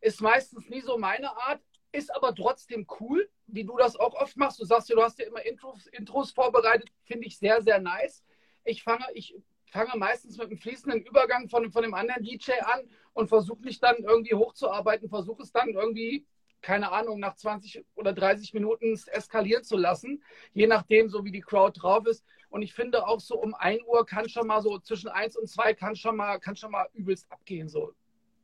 Ist meistens nie so meine Art. ist aber trotzdem cool, wie du das auch oft machst. Du sagst ja, du hast ja immer Intros, Intros vorbereitet, finde ich sehr, sehr nice. Ich fange, ich fange meistens mit einem fließenden Übergang von, von dem anderen DJ an und versuche mich dann irgendwie hochzuarbeiten, versuche es dann irgendwie, keine Ahnung, nach 20 oder 30 Minuten eskalieren zu lassen, je nachdem, so wie die Crowd drauf ist. Und ich finde auch so um 1 Uhr kann schon mal so zwischen 1 und 2 kann schon mal, kann schon mal übelst abgehen. So.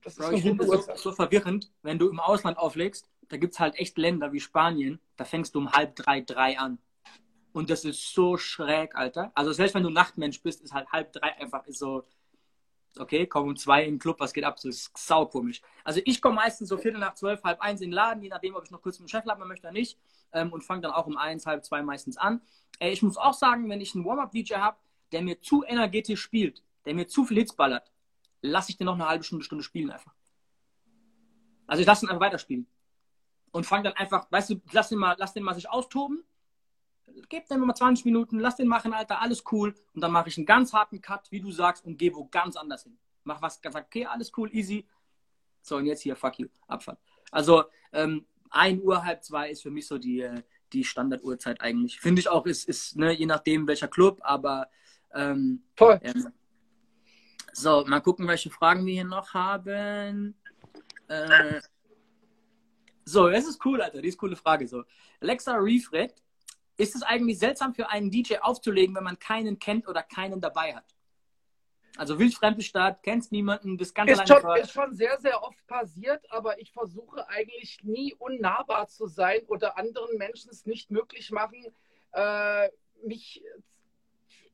Das ist ich finde so, so verwirrend, wenn du im Ausland auflegst, da gibt es halt echt Länder wie Spanien, da fängst du um halb drei, drei an. Und das ist so schräg, Alter. Also selbst wenn du Nachtmensch bist, ist halt halb drei einfach so, okay, komm um zwei in den Club, was geht ab? So ist saukomisch. Also ich komme meistens so viertel nach zwölf, halb eins in den Laden, je nachdem, ob ich noch kurz mit dem Chef labern möchte oder nicht. Ähm, und fange dann auch um eins, halb zwei meistens an. Äh, ich muss auch sagen, wenn ich einen Warm-Up-DJ habe, der mir zu energetisch spielt, der mir zu viel Hits ballert, lasse ich den noch eine halbe Stunde, Stunde spielen einfach. Also ich lasse ihn einfach weiterspielen. Und fange dann einfach, weißt du, lass den mal, lass den mal sich austoben. Gib dem mal 20 Minuten, lass den machen, Alter, alles cool. Und dann mache ich einen ganz harten Cut, wie du sagst, und gehe wo ganz anders hin. Mach was, sag, okay, alles cool, easy. So, und jetzt hier, fuck you, Abfahrt. Also, ähm, 1 Uhr, halb zwei ist für mich so die, äh, die Standarduhrzeit eigentlich. Finde ich auch, ist, ist ne, je nachdem welcher Club, aber ähm, Voll. Ähm, so, mal gucken, welche Fragen wir hier noch haben. Äh, so, das ist cool, Alter. Die ist coole Frage. So. Alexa Refred, ist es eigentlich seltsam für einen DJ aufzulegen, wenn man keinen kennt oder keinen dabei hat? Also wildfremde Stadt, kennst niemanden, bist ganz ist schon, ist schon sehr, sehr oft passiert, aber ich versuche eigentlich nie unnahbar zu sein oder anderen Menschen es nicht möglich machen, äh, mich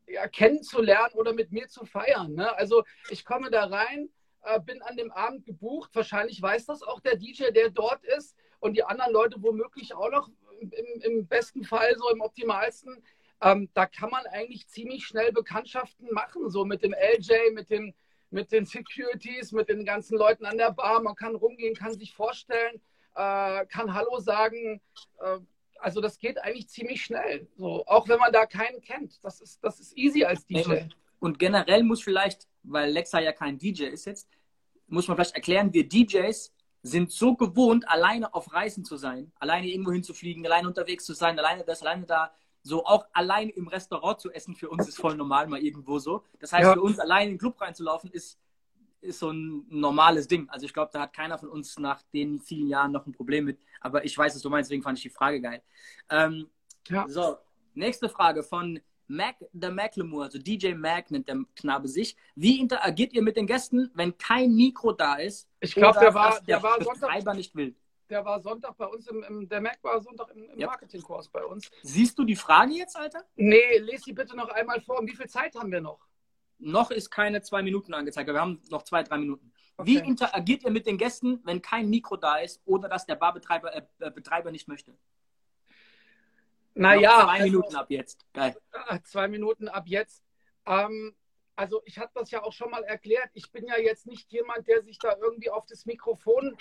ja, kennenzulernen oder mit mir zu feiern. Ne? Also ich komme da rein, äh, bin an dem Abend gebucht. Wahrscheinlich weiß das auch der DJ, der dort ist und die anderen Leute womöglich auch noch im, im besten Fall, so im optimalsten. Ähm, da kann man eigentlich ziemlich schnell Bekanntschaften machen, so mit dem LJ, mit den, mit den Securities, mit den ganzen Leuten an der Bar. Man kann rumgehen, kann sich vorstellen, äh, kann Hallo sagen. Äh, also das geht eigentlich ziemlich schnell. So, auch wenn man da keinen kennt. Das ist, das ist easy als DJ. Und generell muss vielleicht, weil Lexa ja kein DJ ist jetzt, muss man vielleicht erklären, wir DJs sind so gewohnt, alleine auf Reisen zu sein, alleine irgendwo hinzufliegen, alleine unterwegs zu sein, alleine das, alleine da, so auch alleine im Restaurant zu essen, für uns ist voll normal, mal irgendwo so. Das heißt, ja. für uns alleine in den Club reinzulaufen, ist, ist so ein normales Ding. Also ich glaube, da hat keiner von uns nach den vielen Jahren noch ein Problem mit. Aber ich weiß, was du meinst, deswegen fand ich die Frage geil. Ähm, ja. So, nächste Frage von Mac, der Macklemore, also DJ Mac nennt der Knabe sich. Wie interagiert ihr mit den Gästen, wenn kein Mikro da ist? Ich glaube, der war, der, der war Betreiber nicht will. Der war Sonntag bei uns im, im der Mac war Sonntag im, im yep. Marketingkurs bei uns. Siehst du die Frage jetzt, Alter? Nee, lese sie bitte noch einmal vor. Wie viel Zeit haben wir noch? Noch ist keine zwei Minuten angezeigt, wir haben noch zwei, drei Minuten. Okay. Wie interagiert ihr mit den Gästen, wenn kein Mikro da ist oder dass der Barbetreiber äh Betreiber nicht möchte? Naja. Zwei also, Minuten ab jetzt. Geil. Ah, zwei Minuten ab jetzt. Ähm, also ich habe das ja auch schon mal erklärt. Ich bin ja jetzt nicht jemand, der sich da irgendwie auf das Mikrofon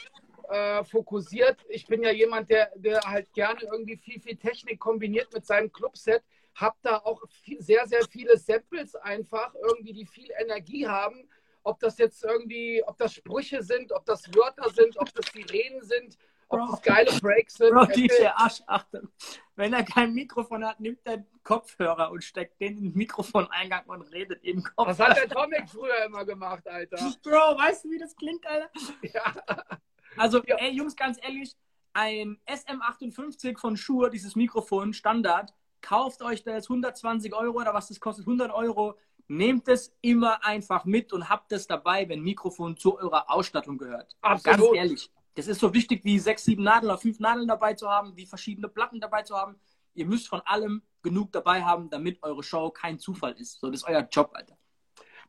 äh, fokussiert. Ich bin ja jemand, der, der halt gerne irgendwie viel, viel Technik kombiniert mit seinem Clubset. Hab da auch viel, sehr, sehr viele Samples einfach irgendwie, die viel Energie haben. Ob das jetzt irgendwie, ob das Sprüche sind, ob das Wörter sind, ob das Sirenen sind, Bro. das geile Breaks sind. Bro, DJ Asch, Achtung. Wenn er kein Mikrofon hat, nimmt er Kopfhörer und steckt den in den Mikrofoneingang und redet im Kopf. Das hat der Tomic früher immer gemacht, Alter. Bro, weißt du, wie das klingt, Alter? Ja. Also, ja. ey, Jungs, ganz ehrlich, ein SM58 von Shure, dieses Mikrofon, Standard, kauft euch das 120 Euro oder was das kostet, 100 Euro. Nehmt es immer einfach mit und habt es dabei, wenn Mikrofon zu eurer Ausstattung gehört. Absolut. Ganz ehrlich. Das ist so wichtig, wie sechs, sieben Nadeln oder fünf Nadeln dabei zu haben, wie verschiedene Platten dabei zu haben. Ihr müsst von allem genug dabei haben, damit eure Show kein Zufall ist. So, das ist euer Job, Alter.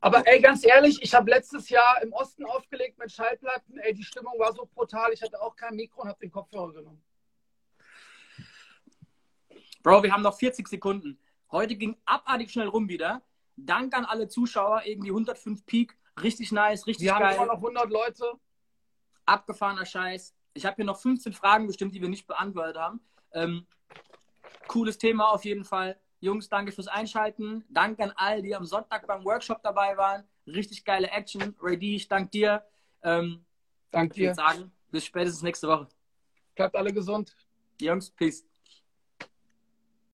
Aber ey, ganz ehrlich, ich habe letztes Jahr im Osten aufgelegt mit Schallplatten. Ey, die Stimmung war so brutal. Ich hatte auch kein Mikro und habe den Kopfhörer genommen. Bro, wir haben noch 40 Sekunden. Heute ging abartig schnell rum wieder. Dank an alle Zuschauer, irgendwie 105 Peak. Richtig nice, richtig Wir geil. haben immer noch 100 Leute abgefahrener Scheiß. Ich habe hier noch 15 Fragen bestimmt, die wir nicht beantwortet haben. Ähm, cooles Thema auf jeden Fall. Jungs, danke fürs Einschalten. Danke an all, die am Sonntag beim Workshop dabei waren. Richtig geile Action. Ray D, ich danke dir. Ähm, danke dir. Ich sagen, bis spätestens nächste Woche. Bleibt alle gesund. Jungs, Peace.